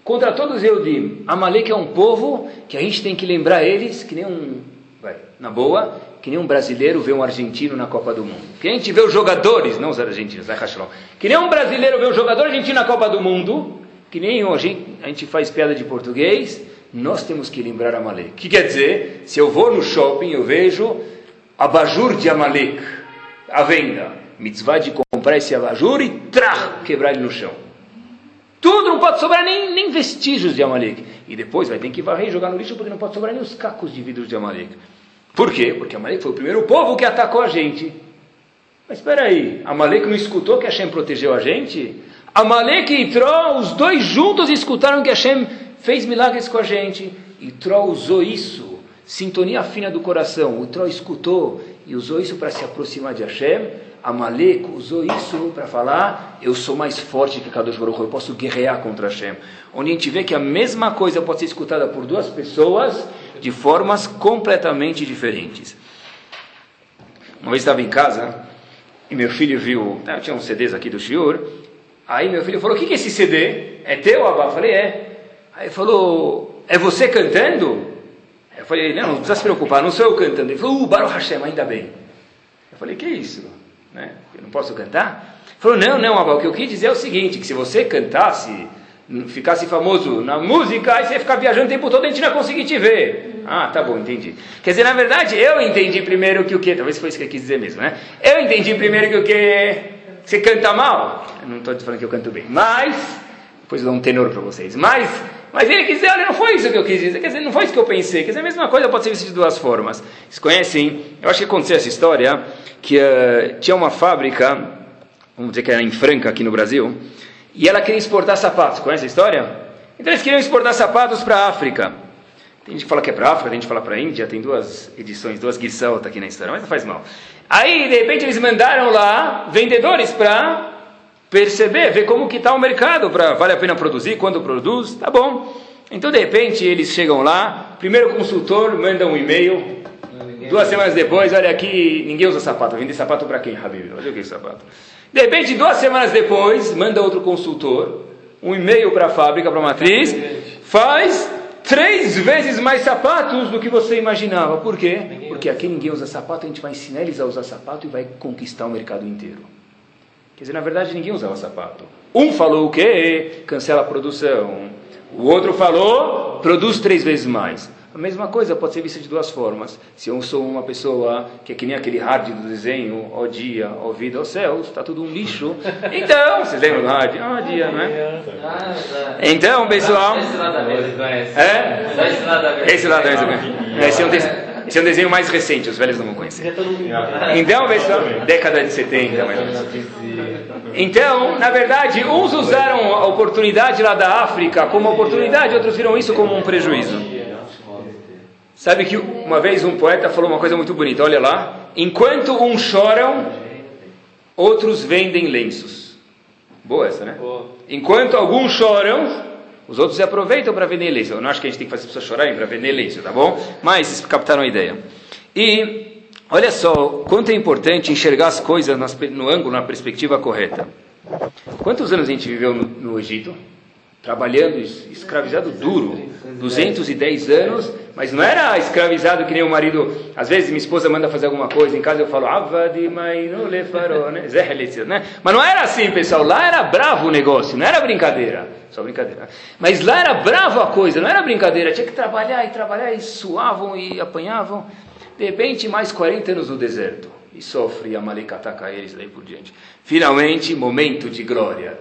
contra todos os Eudim. Amalek é um povo que a gente tem que lembrar eles que nem um, vai, na boa, que nem um brasileiro vê um argentino na Copa do Mundo. Que a gente vê os jogadores, não os argentinos, que nem um brasileiro vê um jogador argentino na Copa do Mundo, Que nem hoje a gente faz piada de português, nós temos que lembrar Amalek. O que quer dizer? Se eu vou no shopping, eu vejo abajur de Amalek à venda. Mitzvah de comprar esse abajur e trá, quebrar ele no chão. Tudo não pode sobrar nem, nem vestígios de Amalek. E depois vai ter que varrer e jogar no lixo porque não pode sobrar nem os cacos de vidro de Amalek. Por quê? Porque Amalek foi o primeiro povo que atacou a gente. Mas espera aí, Amalek não escutou que Hashem protegeu a gente? Amalek e Tró, os dois juntos escutaram que Hashem fez milagres com a gente. E Tró usou isso, sintonia fina do coração. O Tró escutou e usou isso para se aproximar de Hashem. Amalek usou isso para falar: eu sou mais forte que Kadosh Baruch eu posso guerrear contra Hashem. Onde a gente vê que a mesma coisa pode ser escutada por duas pessoas de formas completamente diferentes. Uma vez estava em casa e meu filho viu, eu tinha uns CDs aqui do Shiur, aí meu filho falou: O que, é esse CD? É teu, Abba? Eu falei: É. Aí falou: É você cantando? Eu falei: Não, não precisa se preocupar, não sou eu cantando. Ele falou: Uh, Baruch Hashem, ainda bem. Eu falei: Que isso? Né? Eu não posso cantar? Falou: Não, não, Abba, o que eu quis dizer é o seguinte: que se você cantasse, ficasse famoso na música, aí você ia ficar viajando o tempo todo e a gente não ia conseguir te ver. Ah, tá bom, entendi. Quer dizer, na verdade, eu entendi primeiro que o que, talvez foi isso que eu quis dizer mesmo, né? Eu entendi primeiro que o que você canta mal. Eu não estou falando que eu canto bem, mas depois eu dou um tenor para vocês. Mas, mas ele quis dizer, olha, não foi isso que eu quis dizer. Quer dizer, não foi isso que eu pensei. Quer dizer, a mesma coisa pode ser vista de duas formas. Vocês conhecem? Eu acho que aconteceu essa história que uh, tinha uma fábrica, vamos dizer que era em Franca aqui no Brasil, e ela queria exportar sapatos. Conhece a história? Então eles queriam exportar sapatos para a África. Tem gente que fala que é para África, tem gente que fala para a Índia, tem duas edições, duas Gisalta aqui na história, mas não faz mal. Aí, de repente, eles mandaram lá vendedores para perceber, ver como que está o mercado, para vale a pena produzir, quando produz, tá bom. Então, de repente, eles chegam lá, primeiro consultor manda um e-mail, duas semanas depois, olha aqui, ninguém usa sapato, vende sapato para quem, Habib? Olha o que é sapato. De repente, duas semanas depois, manda outro consultor, um e-mail para a fábrica, para a matriz, faz três vezes mais sapatos do que você imaginava. Por quê? Porque aqui ninguém usa sapato, a gente vai ensinar eles a usar sapato e vai conquistar o mercado inteiro. Quer dizer, na verdade ninguém usava sapato. Um falou o quê? Cancela a produção. O outro falou, produz três vezes mais. A mesma coisa pode ser vista de duas formas. Se eu sou uma pessoa que é que nem aquele hard do desenho, ó dia, ó vida, ó céus, está tudo um lixo. Então, vocês lembram do hard? Ó dia, não é? Então, pessoal. Esse lado da mesa É? Esse lado da mesa. Esse lado da mesa. Esse é um desenho. Esse é um desenho mais recente, os velhos não vão conhecer. Então, pessoal, década de 70, mais ou menos. Então, na verdade, uns usaram a oportunidade lá da África como oportunidade, outros viram isso como um prejuízo. Sabe que uma vez um poeta falou uma coisa muito bonita, olha lá. Enquanto uns choram, outros vendem lenços. Boa essa, né? Enquanto alguns choram, os outros se aproveitam para vender lenço. Eu não acho que a gente tem que fazer as pessoas chorarem para vender lenço, tá bom? Mas vocês captaram a ideia. E olha só, quanto é importante enxergar as coisas no ângulo, na perspectiva correta. Quantos anos a gente viveu no Egito? Trabalhando, escravizado duro, 210 anos, mas não era escravizado que nem o marido. Às vezes minha esposa manda fazer alguma coisa em casa, eu falo, né? né? Mas não era assim, pessoal. Lá era bravo o negócio, não era brincadeira. Só brincadeira. Mas lá era bravo a coisa, não era brincadeira. Tinha que trabalhar e trabalhar e suavam e apanhavam. De repente, mais 40 anos no deserto. E sofre, Amalek ataca eles, daí por diante. Finalmente, momento de glória.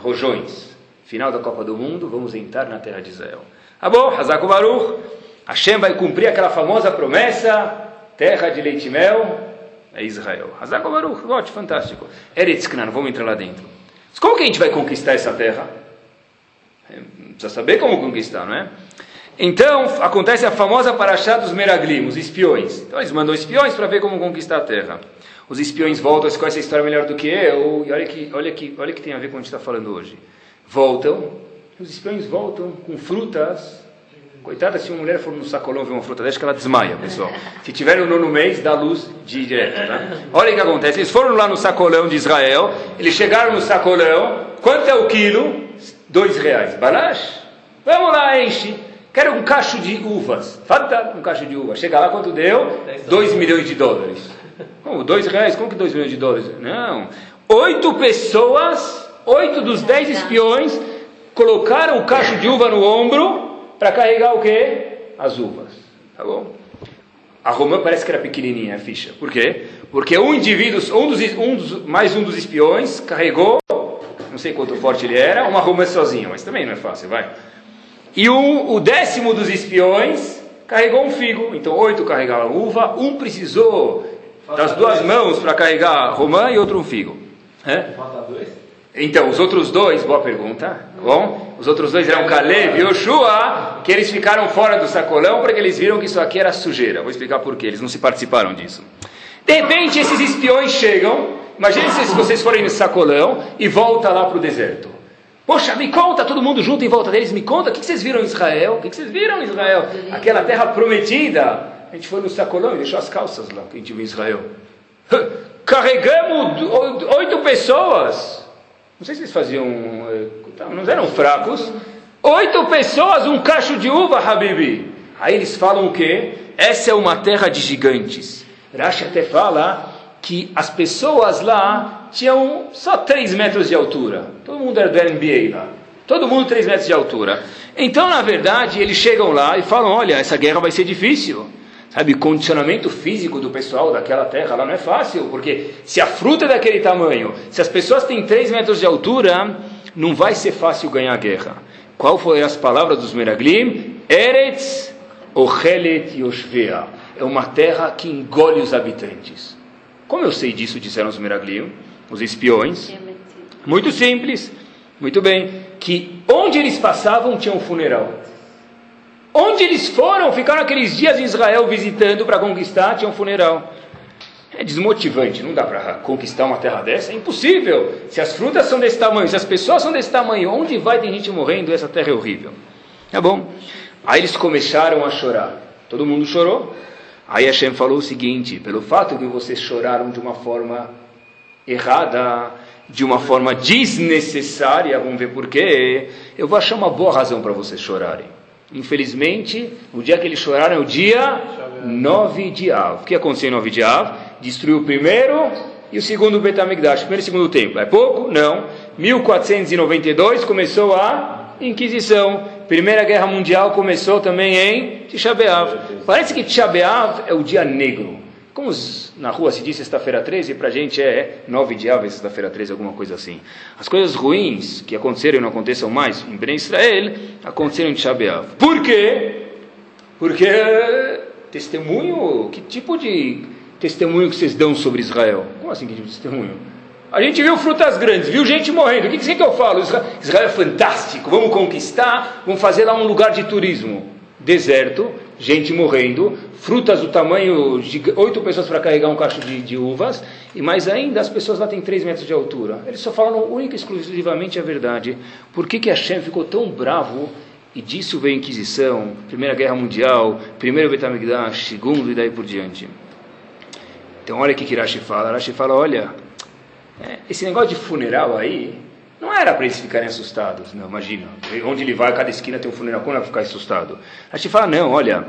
Rojões final da Copa do Mundo, vamos entrar na terra de Israel. Ah bom, Hazako Baruch, Hashem vai cumprir aquela famosa promessa, terra de leite e mel, é Israel. Hazako Baruch, vote, fantástico. Eretz Knan, vamos entrar lá dentro. Mas como que a gente vai conquistar essa terra? É, precisa saber como conquistar, não é? Então, acontece a famosa paraxá dos Meraglim, os espiões. Então, eles mandam espiões para ver como conquistar a terra. Os espiões voltam, eles conhecem a história melhor do que eu, e olha que, olha que, olha que tem a ver com o que a gente está falando hoje voltam, os espiões voltam com frutas. Coitada, se uma mulher for no sacolão ver uma fruta deixa que ela desmaia, pessoal. Se tiver no nono mês, dá luz direto, tá? Olha o que acontece. Eles foram lá no sacolão de Israel, eles chegaram no sacolão. Quanto é o quilo? Dois reais. Balash? Vamos lá, enche. Quero um cacho de uvas. Fata um cacho de uvas. Chega lá, quanto deu? Dois milhões de dólares. Como? Dois reais? Como que dois milhões de dólares? Não. Oito pessoas oito dos dez espiões colocaram o cacho de uva no ombro para carregar o quê? As uvas. Tá bom? A romã parece que era pequenininha a ficha. Por quê? Porque um indivíduo, um dos, um dos, mais um dos espiões, carregou, não sei quanto forte ele era, uma romã sozinha, mas também não é fácil, vai. E o, o décimo dos espiões carregou um figo. Então, oito carregavam uva, um precisou das duas mãos para carregar a romã e outro um figo. É? Falta dois? Então, os outros dois, boa pergunta, tá bom? Os outros dois eram Caleb e Yoshua, que eles ficaram fora do sacolão porque eles viram que isso aqui era sujeira. Vou explicar por quê, eles não se participaram disso. De repente, esses espiões chegam, imagine se vocês forem no sacolão e voltam lá para o deserto. Poxa, me conta, todo mundo junto em volta deles, me conta, o que vocês viram em Israel? O que vocês viram em Israel? Aquela terra prometida. A gente foi no sacolão e deixou as calças lá que a gente viu em Israel. Carregamos oito pessoas. Não sei se eles faziam. Eh, não eram fracos. Oito pessoas, um cacho de uva, Habibi. Aí eles falam o quê? Essa é uma terra de gigantes. Rashi até fala que as pessoas lá tinham só 3 metros de altura. Todo mundo era do NBA lá. Todo mundo 3 metros de altura. Então, na verdade, eles chegam lá e falam: olha, essa guerra vai ser difícil. Sabe, condicionamento físico do pessoal daquela terra lá não é fácil, porque se a fruta é daquele tamanho, se as pessoas têm 3 metros de altura, não vai ser fácil ganhar a guerra. Qual foi as palavras dos Meraglim? Eretz Ochelet Yoshvea. É uma terra que engole os habitantes. Como eu sei disso, disseram os Meraglim, os espiões? Muito simples. Muito bem. Que onde eles passavam tinha um funeral. Onde eles foram, ficaram aqueles dias em Israel visitando para conquistar, tinha um funeral. É desmotivante, não dá para conquistar uma terra dessa, é impossível. Se as frutas são desse tamanho, se as pessoas são desse tamanho, onde vai ter gente morrendo? Essa terra é horrível. Tá bom. Aí eles começaram a chorar. Todo mundo chorou. Aí Hashem falou o seguinte: pelo fato de vocês choraram de uma forma errada, de uma forma desnecessária, vamos ver por quê, eu vou achar uma boa razão para vocês chorarem. Infelizmente, o dia que eles choraram é o dia 9 de Av. O que aconteceu em 9 de Av? Destruiu o primeiro e o segundo Betamigdash, primeiro e segundo templo. É pouco? Não. 1492 começou a Inquisição. Primeira Guerra Mundial começou também em Tisha B'Av. Parece que Tisha B'Av é o dia negro. Como na rua se diz sexta-feira 13, para a gente é 9 de Av, sexta-feira 13, alguma coisa assim. As coisas ruins que aconteceram e não aconteçam mais em Ben Israel, aconteceram em Tisha B'Av. Por quê? Porque testemunho, que tipo de testemunho que vocês dão sobre Israel? Como assim que tipo de testemunho? A gente viu frutas grandes, viu gente morrendo. O que, que, que eu falo? Israel é fantástico, vamos conquistar, vamos fazer lá um lugar de turismo. Deserto, gente morrendo, frutas do tamanho de oito pessoas para carregar um cacho de, de, uvas, e mais ainda as pessoas lá têm três metros de altura. Eles só falam única e exclusivamente a verdade. Por que, que Hashem ficou tão bravo? E disso veio a Inquisição, Primeira Guerra Mundial, Primeiro Betamigdash, Segundo e daí por diante. Então olha o que Rashi fala. Rashi fala, olha, é, esse negócio de funeral aí, não era para eles ficarem assustados, não, imagina. Onde ele vai, cada esquina tem um funeral, como é ficar assustado? A gente fala, não, olha,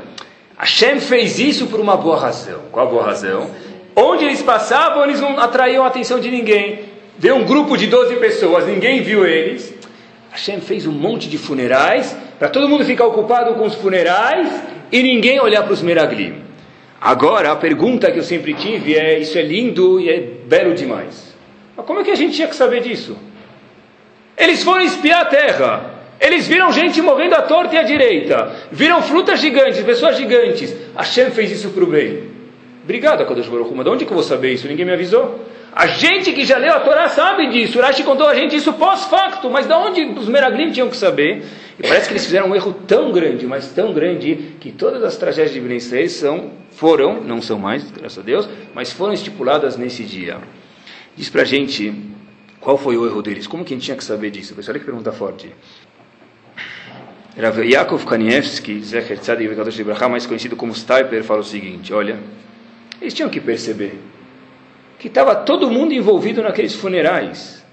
Hashem fez isso por uma boa razão. Qual a boa razão? Onde eles passavam, eles não atraíam a atenção de ninguém. Veio um grupo de 12 pessoas, ninguém viu eles. Hashem fez um monte de funerais, para todo mundo ficar ocupado com os funerais e ninguém olhar para os meraglim. Agora, a pergunta que eu sempre tive é: isso é lindo e é belo demais. Mas como é que a gente tinha que saber disso? Eles foram espiar a terra. Eles viram gente morrendo à torta e à direita. Viram frutas gigantes, pessoas gigantes. Hashem fez isso para o bem. Obrigado, Akadosh Baruch Mas de onde que eu vou saber isso? Ninguém me avisou. A gente que já leu a Torá sabe disso. Rashi contou a gente isso pós-facto. Mas de onde os Meraglim tinham que saber? E parece que eles fizeram um erro tão grande, mas tão grande, que todas as tragédias de Ben são, foram, não são mais, graças a Deus, mas foram estipuladas nesse dia. Diz para a gente qual foi o erro deles? Como que a gente tinha que saber disso? Pessoal, olha que pergunta forte. Rav Yaakov Kanievski, Zecher Tzadik Vekadosh Ibrahim, mais conhecido como Stiper, fala o seguinte, olha, eles tinham que perceber que estava todo mundo envolvido naqueles funerais.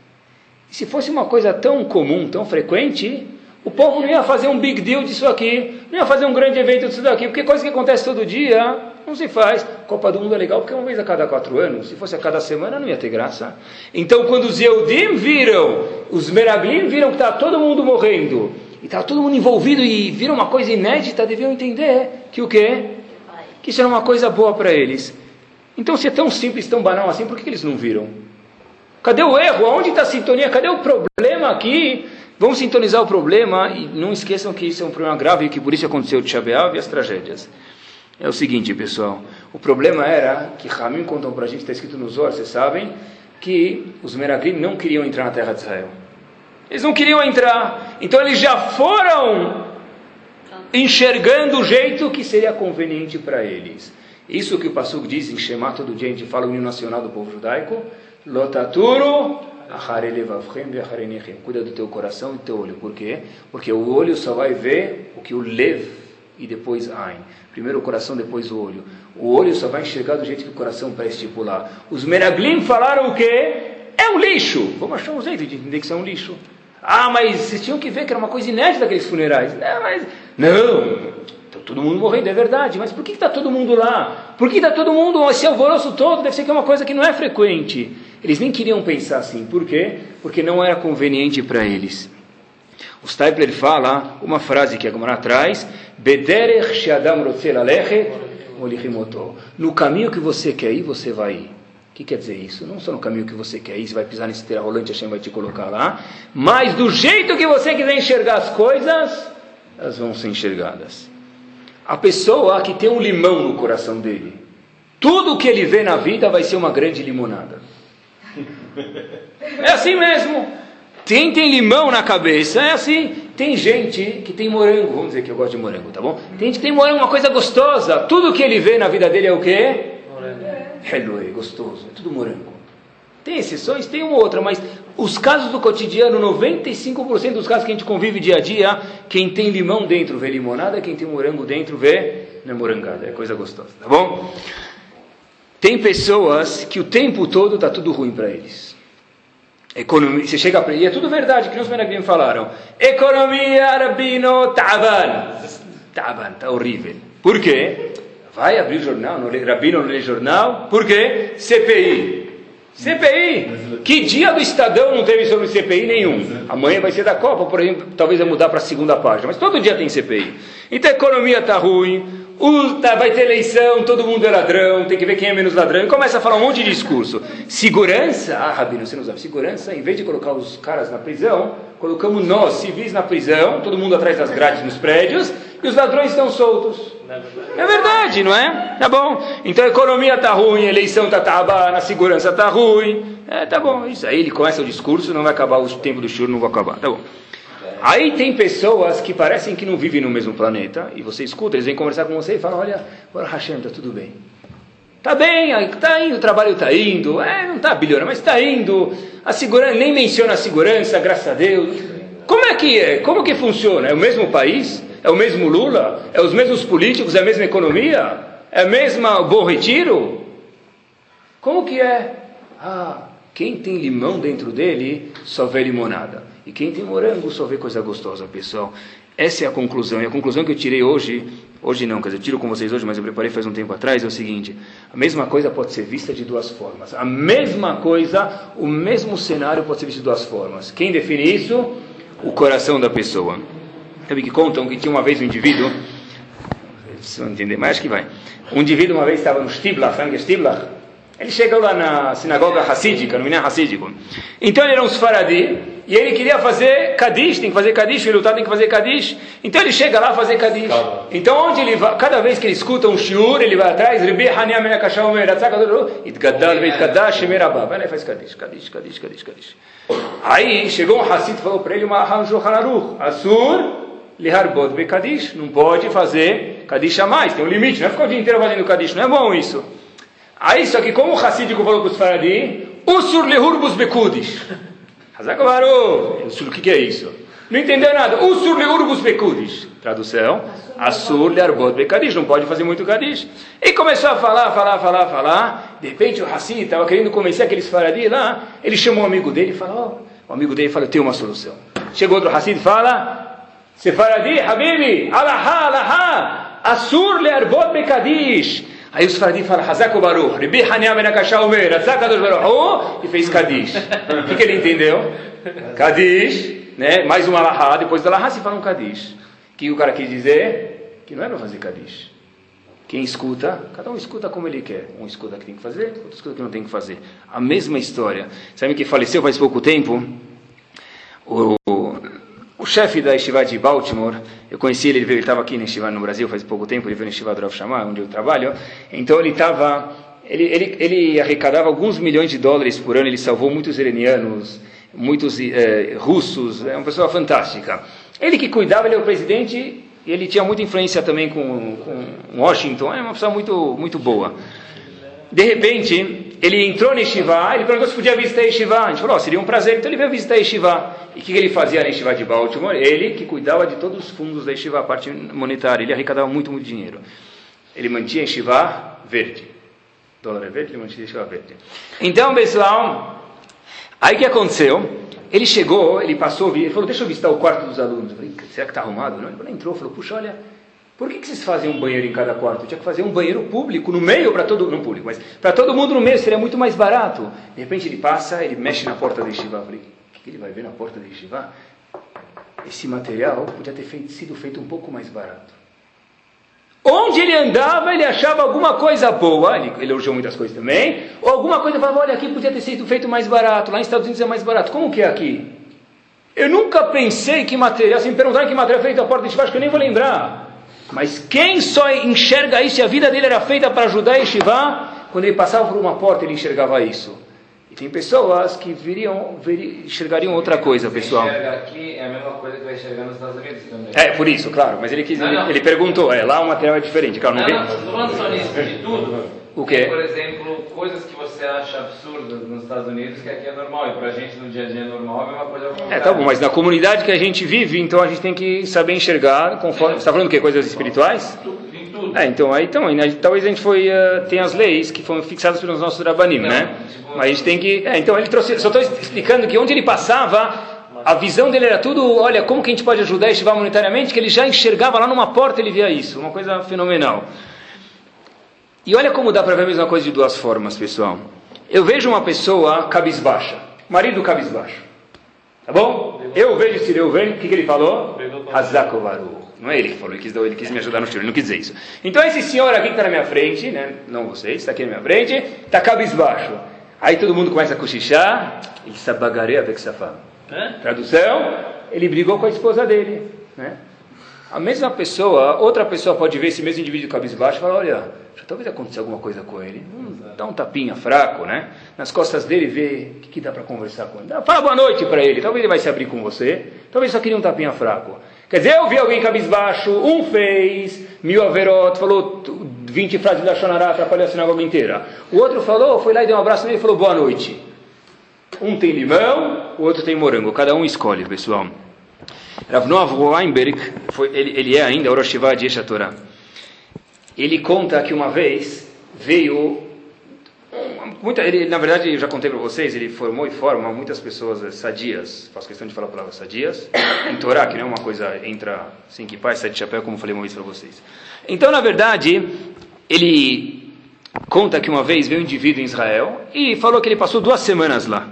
E se fosse uma coisa tão comum, tão frequente, o povo não ia fazer um big deal disso aqui, não ia fazer um grande evento disso daqui, porque coisa que acontece todo dia, Não se faz. Copa do Mundo é legal porque é uma vez a cada quatro anos. Se fosse a cada semana, não ia ter graça. Então, quando os Yehudim viram, os Meraglim viram que está todo mundo morrendo, e está todo mundo envolvido e viram uma coisa inédita, deviam entender que o quê? Que isso era uma coisa boa para eles. Então, se é tão simples, tão banal assim, por que, eles não viram? Cadê o erro? Aonde está a sintonia? Cadê o problema aqui? Vamos sintonizar o problema e não esqueçam que isso é um problema grave e que por isso aconteceu o Tchabeav e as tragédias. É o seguinte, pessoal. O problema era que Ramim contou para a gente, está escrito nos olhos, vocês sabem, que os Meraglim não queriam entrar na terra de Israel. Eles não queriam entrar. Então eles já foram enxergando o jeito que seria conveniente para eles. Isso que o Passuco diz em Shema todo dia, a gente fala o hino nacional do povo judaico. Lotaturo Cuida do teu coração e do teu olho. Por quê? Porque o olho só vai ver o que o lev e depois Ain. Primeiro o coração, depois o olho. O olho só vai enxergar do jeito que o coração pré-estipular. Os Meraglim falaram o quê? É um lixo. Vamos achar um jeito de entender que isso é um lixo. Ah, mas vocês tinham que ver que era uma coisa inédita aqueles funerais. Não, mas... Não, Está todo mundo morrendo, é verdade, mas por que está todo mundo lá? Por que está todo mundo, esse alvoroço todo? Deve ser que é uma coisa que não é frequente. Eles nem queriam pensar assim. Por quê? Porque não era conveniente para eles. O Stapler fala uma frase que a Gemara traz: Bederech she'adam No caminho que você quer ir, você vai ir. O que quer dizer isso? Não só no caminho que você quer ir, você vai pisar nesse terra rolante, Hashem vai te colocar lá, mas do jeito que você quiser enxergar as coisas, elas vão ser enxergadas a pessoa que tem um limão no coração dele, tudo que ele vê na vida vai ser uma grande limonada. É assim mesmo. Quem tem limão na cabeça é assim. Tem gente que tem morango, vamos dizer que eu gosto de morango, tá bom? Tem gente que tem morango, uma coisa gostosa. Tudo que ele vê na vida dele é o quê? Morango. É gostoso, é tudo morango. Tem exceções, tem uma outra, mas os casos do cotidiano, 95% dos casos que a gente convive dia a dia, quem tem limão dentro vê limonada, quem tem morango dentro vê não é morangada, é coisa gostosa, tá bom? Tem pessoas que o tempo todo está tudo ruim para eles. Economia, você chega para e é tudo verdade, que os Menagrim falaram. Economia, Rabino, Taban. Taban, está horrível. Por quê? Vai abrir jornal, não lê, Rabino não lê jornal. Por quê? CPI. CPI. Que dia do Estadão não teve sobre CPI nenhum? Amanhã vai ser da Copa, por exemplo, talvez vai mudar para a segunda página, mas todo dia tem CPI. Então a economia está ruim, tá, vai ter eleição, todo mundo é ladrão, tem que ver quem é menos ladrão, e começa a falar um monte de discurso. Segurança, ah, Rabino, você não sabe, segurança, em vez de colocar os caras na prisão, colocamos nós, civis, na prisão, todo mundo atrás das grades nos prédios, e os ladrões estão soltos. É verdade, não é? Tá bom. Então a economia está ruim, a eleição está tá, a segurança está ruim. É, tá bom. Isso aí ele começa o discurso, não vai acabar o tempo do choro, não vai acabar. Tá bom. Aí tem pessoas que parecem que não vivem no mesmo planeta, e você escuta, eles vêm conversar com você e falam, olha, agora Hashem, está tudo bem. Está bem, está indo, o trabalho está indo, é, não está bilhões, mas está indo. A segurança, nem menciona a segurança, graças a Deus. Como é que é? Como que funciona? É o mesmo país? É o mesmo Lula? É os mesmos políticos? É a mesma economia? É o mesmo Bom Retiro? Como que é? Ah, quem tem limão dentro dele só vê limonada. E quem tem morango só vê coisa gostosa, pessoal. Essa é a conclusão. E a conclusão que eu tirei hoje, hoje não, quer dizer, eu tiro com vocês hoje, mas eu preparei faz um tempo atrás, é o seguinte: a mesma coisa pode ser vista de duas formas. A mesma coisa, o mesmo cenário pode ser visto de duas formas. Quem define isso? O coração da pessoa. Sabe que contam que tinha uma vez um indivíduo, vocês vão entender, mas acho que vai. Um indivíduo uma vez estava no Stiblach, Frank Stiblach, ele chegou lá na sinagoga Hassídica, no Miné Hassídico. Então ele era um Sfaradi, e ele queria fazer Kadish, tem que fazer Kadish, o lutado tem que fazer Kadish. Então ele chega lá a fazer Kadish. Então onde ele vai, cada vez que ele escuta um shiur, ele vai atrás, Ribi Hania Mena Kashau Mera Tzakaduru, Itgadal Veit Kadash Merabá. Vai lá e faz Kadish, Kadish, Kadish, Kadish, Kadish. Aí chegou um Hassid e falou para ele, uma Hanshulchan Aruch, Asur, Liharbot be Kadish, não pode fazer Kadish a mais, tem um limite, não é ficar o dia inteiro fazendo Kadish, não é bom isso. Aí, só que como o Hassidico falou para os Faradi, Usur lehurbus bekudish. Hazakabaru, o que, é isso? Não entendeu nada. Usur lehurbus bekudish. Tradução, Asur learbot bekadish, não pode fazer muito Kadish. E começou a falar, falar, falar, falar. De repente o Hassid estava querendo convencer aqueles Faradi lá, ele chamou um amigo dele e falou, oh. o amigo dele falou, tem uma solução. Chegou outro Hassid e fala, Sefaradi, Habibi, Alaha, Alaha, Asur Learbot Bekadish. Aí os faradim falam, Hazako Baruch, Ribi Haniam Omer, Hazakadosh Baruch, e fez Kadish. O que, que ele entendeu? Kadish, né? mais uma Alahá, depois da Alahá se fala um Kadish. O que o cara quis dizer? Que não é para fazer Kadish. Quem escuta, cada um escuta como ele quer. Um escuta que tem que fazer, outro escuta que não tem que fazer. A mesma história. Sabe que faleceu faz pouco tempo? O, o chefe da Estivá de Baltimore, eu conheci ele, ele estava aqui na Estivá no Brasil faz pouco tempo, ele veio na Estivá do Rav onde eu trabalho. Então ele estava, ele, ele, ele arrecadava alguns milhões de dólares por ano, ele salvou muitos iranianos, muitos eh, russos, é uma pessoa fantástica. Ele que cuidava, ele é o presidente e ele tinha muita influência também com, com Washington, é uma pessoa muito, muito boa. De repente, ele entrou na Yeshiva, ele perguntou se podia visitar Yeshiva. A gente falou, oh, seria um prazer, então ele veio visitar Yeshiva. E o que, ele fazia na Yeshiva de Baltimore? Ele que cuidava de todos os fundos da Yeshiva, a parte monetária, ele arrecadava muito, muito dinheiro. Ele mantinha Yeshiva verde. O dólar é verde, ele mantinha Yeshiva verde. Então, pessoal, aí o que aconteceu? Ele chegou, ele passou, ele falou, deixa eu visitar o quarto dos alunos. Eu falei, será que está arrumado? Não? Ele entrou, falou, puxa, olha, por que, que vocês fazem um banheiro em cada quarto? Tinha que fazer um banheiro público, no meio, para todo não público, mas para todo mundo no meio, seria muito mais barato. De repente ele passa, ele mexe na porta da Yeshiva. Eu falei, o que, que ele vai ver na porta da Yeshiva? Esse material podia ter feito, sido feito um pouco mais barato. Onde ele andava, ele achava alguma coisa boa, ele, elogiou muitas coisas também, ou alguma coisa falava, olha, aqui podia ter sido feito mais barato, lá nos Estados Unidos é mais barato. Como que é aqui? Eu nunca pensei que material, se me perguntarem que material é feito a porta de Yeshiva, que eu nem vou lembrar. Mas quem só enxerga isso, e a vida dele era feita para ajudar a Yeshiva, quando ele passava por uma porta ele enxergava isso. E tem pessoas que viriam, viriam enxergariam outra coisa, pessoal. Enxerga aqui é a mesma coisa que vai enxergar nos Estados Unidos também. É, por isso, claro. Mas ele, quis, não, não. ele, perguntou, é, lá o material é diferente. Claro, não, não, não, estou falando só nisso, de tudo. O quê? Por exemplo, coisas que você acha absurdas nos Estados Unidos que aqui é normal e para a gente no dia a dia é normal, é uma coisa É, tá bom, mas na comunidade que a gente vive, então a gente tem que saber enxergar conforme. Você está falando o quê? Coisas espirituais? Em tudo. É, então aí então, talvez a gente foi uh, tem as leis que foram fixadas pelos nossos rabanim, né? Tipo, mas a gente tem que. É, então ele trouxe. Só estou explicando que onde ele passava. A visão dele era tudo, olha, como que a gente pode ajudar a estivar monetariamente, que ele já enxergava lá numa porta, ele via isso, uma coisa fenomenal. E olha como dá para ver a mesma coisa de duas formas, pessoal. Eu vejo uma pessoa cabisbaixa, marido cabisbaixo. Tá bom? Eu vejo se eu vejo, o que, que ele falou? Hazakovaru. Não é ele que falou, ele quis, ele quis me ajudar no tiro, ele não quis dizer isso. Então esse senhor aqui que está na minha frente, né? não vocês, está aqui na minha frente, está cabisbaixo. Aí todo mundo começa a cochichar, ele sabagareia vexafam. Tradução, ele brigou com a esposa dele. Né? A mesma pessoa, outra pessoa pode ver esse mesmo indivíduo cabisbaixo e falar, olha, talvez aconteça alguma coisa com ele. Hum, dá um tapinha fraco, né? Nas costas dele, vê o que, que dá para conversar com ele. Fala boa noite para ele, talvez ele vai se abrir com você. Talvez só queria um tapinha fraco. Quer dizer, eu vi alguém cabisbaixo, um fez, mil averot, falou 20 frases da Shonará, atrapalhou a sinagoga inteira. O outro falou, foi lá e deu um abraço nele e falou boa noite. Um tem limão, o outro tem morango. Cada um escolhe, pessoal. Rav Noah Weinberg, foi, ele, ele é ainda Orosh de Torah. Ele conta que uma vez veio Muita, ele, na verdade, eu já contei para vocês, ele formou e forma muitas pessoas eh, sadias, faço questão de falar a palavra sadias, em Torá, que não é uma coisa entra sem que pai, sete chapéu, como falei uma vez para vocês. Então, na verdade, ele conta que uma vez veio um indivíduo em Israel e falou que ele passou duas semanas lá.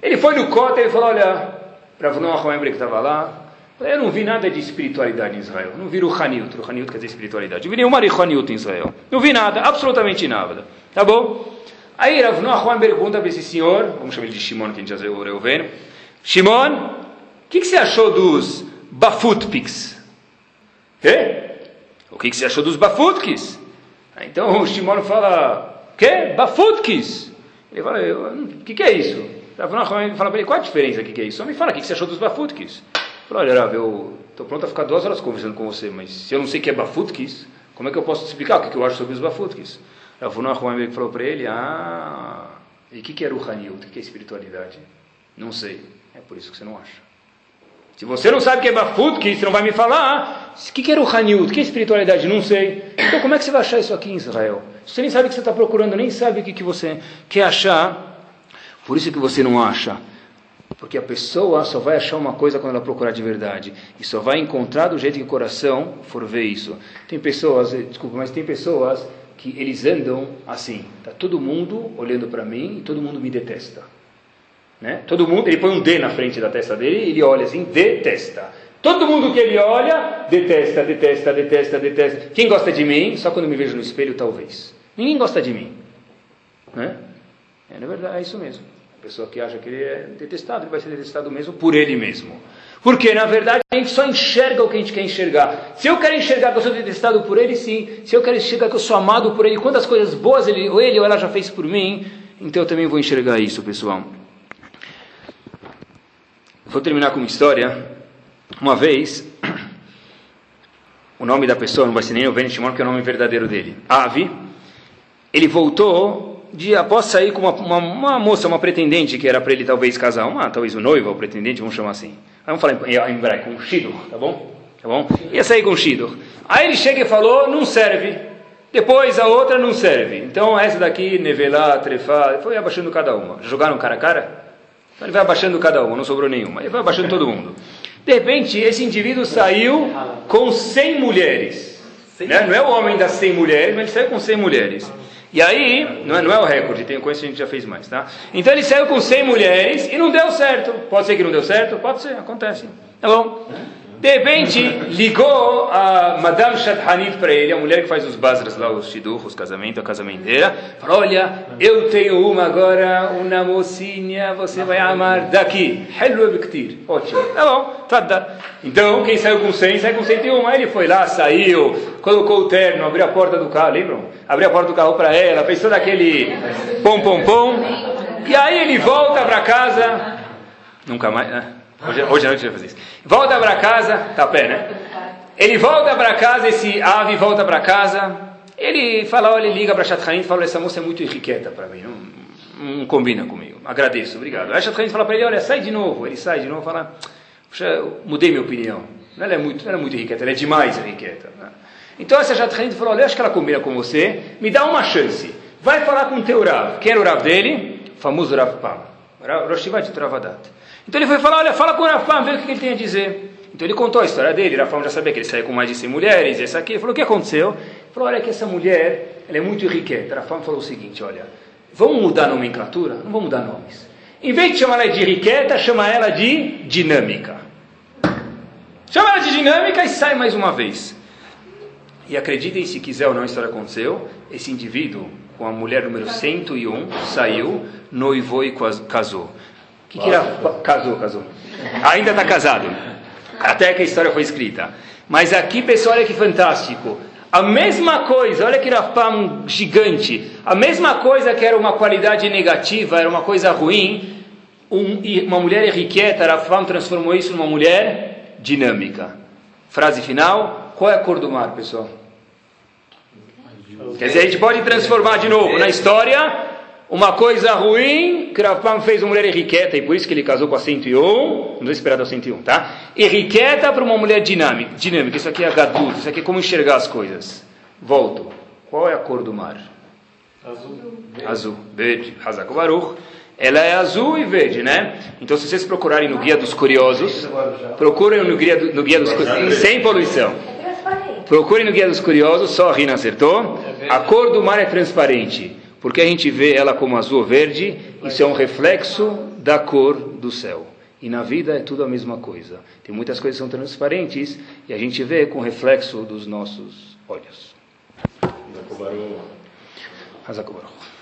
Ele foi no Kota e falou, olha, para Noah Hoembre que estava lá, eu não vi nada de espiritualidade em Israel. Não vi o Haniut. O Haniut quer dizer espiritualidade. Eu vi nenhuma Haniut em Israel. Não vi nada, absolutamente nada. Tá bom? Aí Rav Noah Juan pergunta para esse senhor, vamos chamar ele de Shimon, que a gente já ouviu vendo. Shimon, o que, que, você achou dos Bafutpiks? É? O que, que, você achou dos Bafutkiks? Então o Shimon fala, que? Bafutkis? Ele fala, o que, que é isso? Fala para ele, qual a diferença? O que, é isso? Só me fala, o que, você achou dos Bafutkis? Falou, olha, Rav, eu estou pronto a ficar duas horas conversando com você, mas se eu não sei o que é Bafutkis, como é que eu posso te explicar o que, eu acho sobre os Bafutkis? Rav Noah falou para ele, ah, e o que, que é Ruhaniut? O que é espiritualidade? Não sei. É por isso que você não acha. Se você não sabe o que é Bafutkis, você não vai me falar, o que, que é Ruhaniut? O que é espiritualidade? Não sei. Então como é que você vai achar isso aqui em Israel? Você nem sabe o que você está procurando, nem sabe o que, que você quer achar. Por isso que você não acha. Porque a pessoa só vai achar uma coisa quando ela procurar de verdade. E só vai encontrar do jeito que o coração for ver isso. Tem pessoas, desculpa, mas tem pessoas que eles andam assim. Tá todo mundo olhando para mim e todo mundo me detesta. Né? Todo mundo, ele põe um D na frente da testa dele e ele olha assim, detesta. Todo mundo que ele olha, detesta, detesta, detesta, detesta. Quem gosta de mim? Só quando me vejo no espelho, talvez. Ninguém gosta de mim. Né? É, na verdade, é isso mesmo. Pessoa que acha que ele é detestado, ele vai ser detestado mesmo por ele mesmo. Porque, na verdade, a gente só enxerga o que a gente quer enxergar. Se eu quero enxergar que eu sou detestado por ele, sim. Se eu quero enxergar que eu sou amado por ele, quantas coisas boas ele ou, ele, ou ela já fez por mim, então eu também vou enxergar isso, pessoal. Vou terminar com uma história. Uma vez, o nome da pessoa não vai ser nem o Shimon, que é o nome verdadeiro dele. Ave. Ele voltou de após sair com uma, uma, uma moça, uma pretendente que era para ele talvez casar, uma talvez o noivo ou pretendente, vamos chamar assim. Vamos falar em, hebraico, um shidur, tá bom? Tá bom? Ia sair com um shidur. Aí ele chega e falou, não serve. Depois a outra não serve. Então essa daqui, nevelá, trefá, foi abaixando cada uma. Jogaram cara a cara? Então ele vai abaixando cada uma, não sobrou nenhuma. Ele vai abaixando todo mundo. De repente, esse indivíduo saiu com 100 mulheres. Né? Não é o homem das 100 mulheres, mas ele saiu com 100 mulheres. E aí, não é, não é o recorde, tem coisa que a gente já fez mais, tá? Então ele saiu com 100 mulheres e não deu certo. Pode ser que não deu certo? Pode ser, acontece. Tá bom? De repente, ligou a Madame Shadhanit para ele, a mulher que faz os basras lá, os shidduch, os casamentos, a casamenteira. Falou, olha, eu tenho uma agora, uma mocinha, você vai amar daqui. Hello Bektir. Ótimo. Tá bom, Então, quem saiu com 100, saiu com 101. Aí ele foi lá, saiu, colocou o terno, abriu a porta do carro, lembram? Abriu a porta do carro para ela, fez todo aquele pom, pom, pom. E aí ele volta para casa, nunca mais, né? Hoje, hoje à noite ele vai fazer isso. Volta para casa, tá pé, né? Ele volta para casa, esse ave volta para casa. Ele fala, olha, ele liga para Shatchain e fala, essa moça é muito irriqueta para mim, não, não, combina comigo. Agradeço, obrigado. Aí Shatchain fala para ele, olha, sai de novo. Ele sai de novo e fala, puxa, mudei minha opinião. Ela é muito, ela é muito irriqueta, ela é demais irriqueta. Né? Então essa Shatchain falou, olha, acho que ela combina com você, me dá uma chance. Vai falar com o teu Rav. Quem era o Rav dele? O famoso Rav Pam. Rosh de Travadat. Então ele foi falar, olha, fala com o Rafam, vê o que ele tem a dizer. Então ele contou a história dele, Rafam já sabia que ele saiu com mais de 100 mulheres, essa aqui. Ele falou, o que aconteceu? Ele falou, olha que essa mulher, ela é muito riqueta. Rafam falou o seguinte, olha, vamos mudar a nomenclatura? Não vamos mudar nomes. Em vez de chamar ela de riqueta, chama ela de dinâmica. Chama ela de dinâmica e sai mais uma vez. E acreditem se quiser ou não, a história aconteceu. Esse indivíduo, com a mulher número 101, saiu, noivou e casou que, que era? Casou, casou. Ainda está casado. Até que a história foi escrita. Mas aqui, pessoal, olha que fantástico. A mesma coisa, olha que Rafam gigante. A mesma coisa que era uma qualidade negativa, era uma coisa ruim. Um, uma mulher irrequieta, Rafam transformou isso numa mulher dinâmica. Frase final: qual é a cor do mar, pessoal? Quer dizer, a gente pode transformar de novo na história uma coisa ruim, que Rav fez uma mulher irriqueta, e por isso que ele casou com a 101, não vou esperar a 101, tá? Irriqueta para uma mulher dinâmica, dinâmica, isso aqui é gadut, isso aqui é como enxergar as coisas. Volto. Qual é a cor do mar? Azul. Azul, verde, Hazak Baruch. Ela é azul e verde, né? Então, se vocês procurarem no Guia dos Curiosos, procurem no Guia, do, no guia dos Curiosos, sem poluição. Procurem no Guia dos Curiosos, só a Rina acertou. A cor do mar é transparente. Porque a gente vê ela como azul ou verde, isso é um reflexo da cor do céu. E na vida é tudo a mesma coisa. Tem muitas coisas que são transparentes e a gente vê com o reflexo dos nossos olhos. Hazakobaru.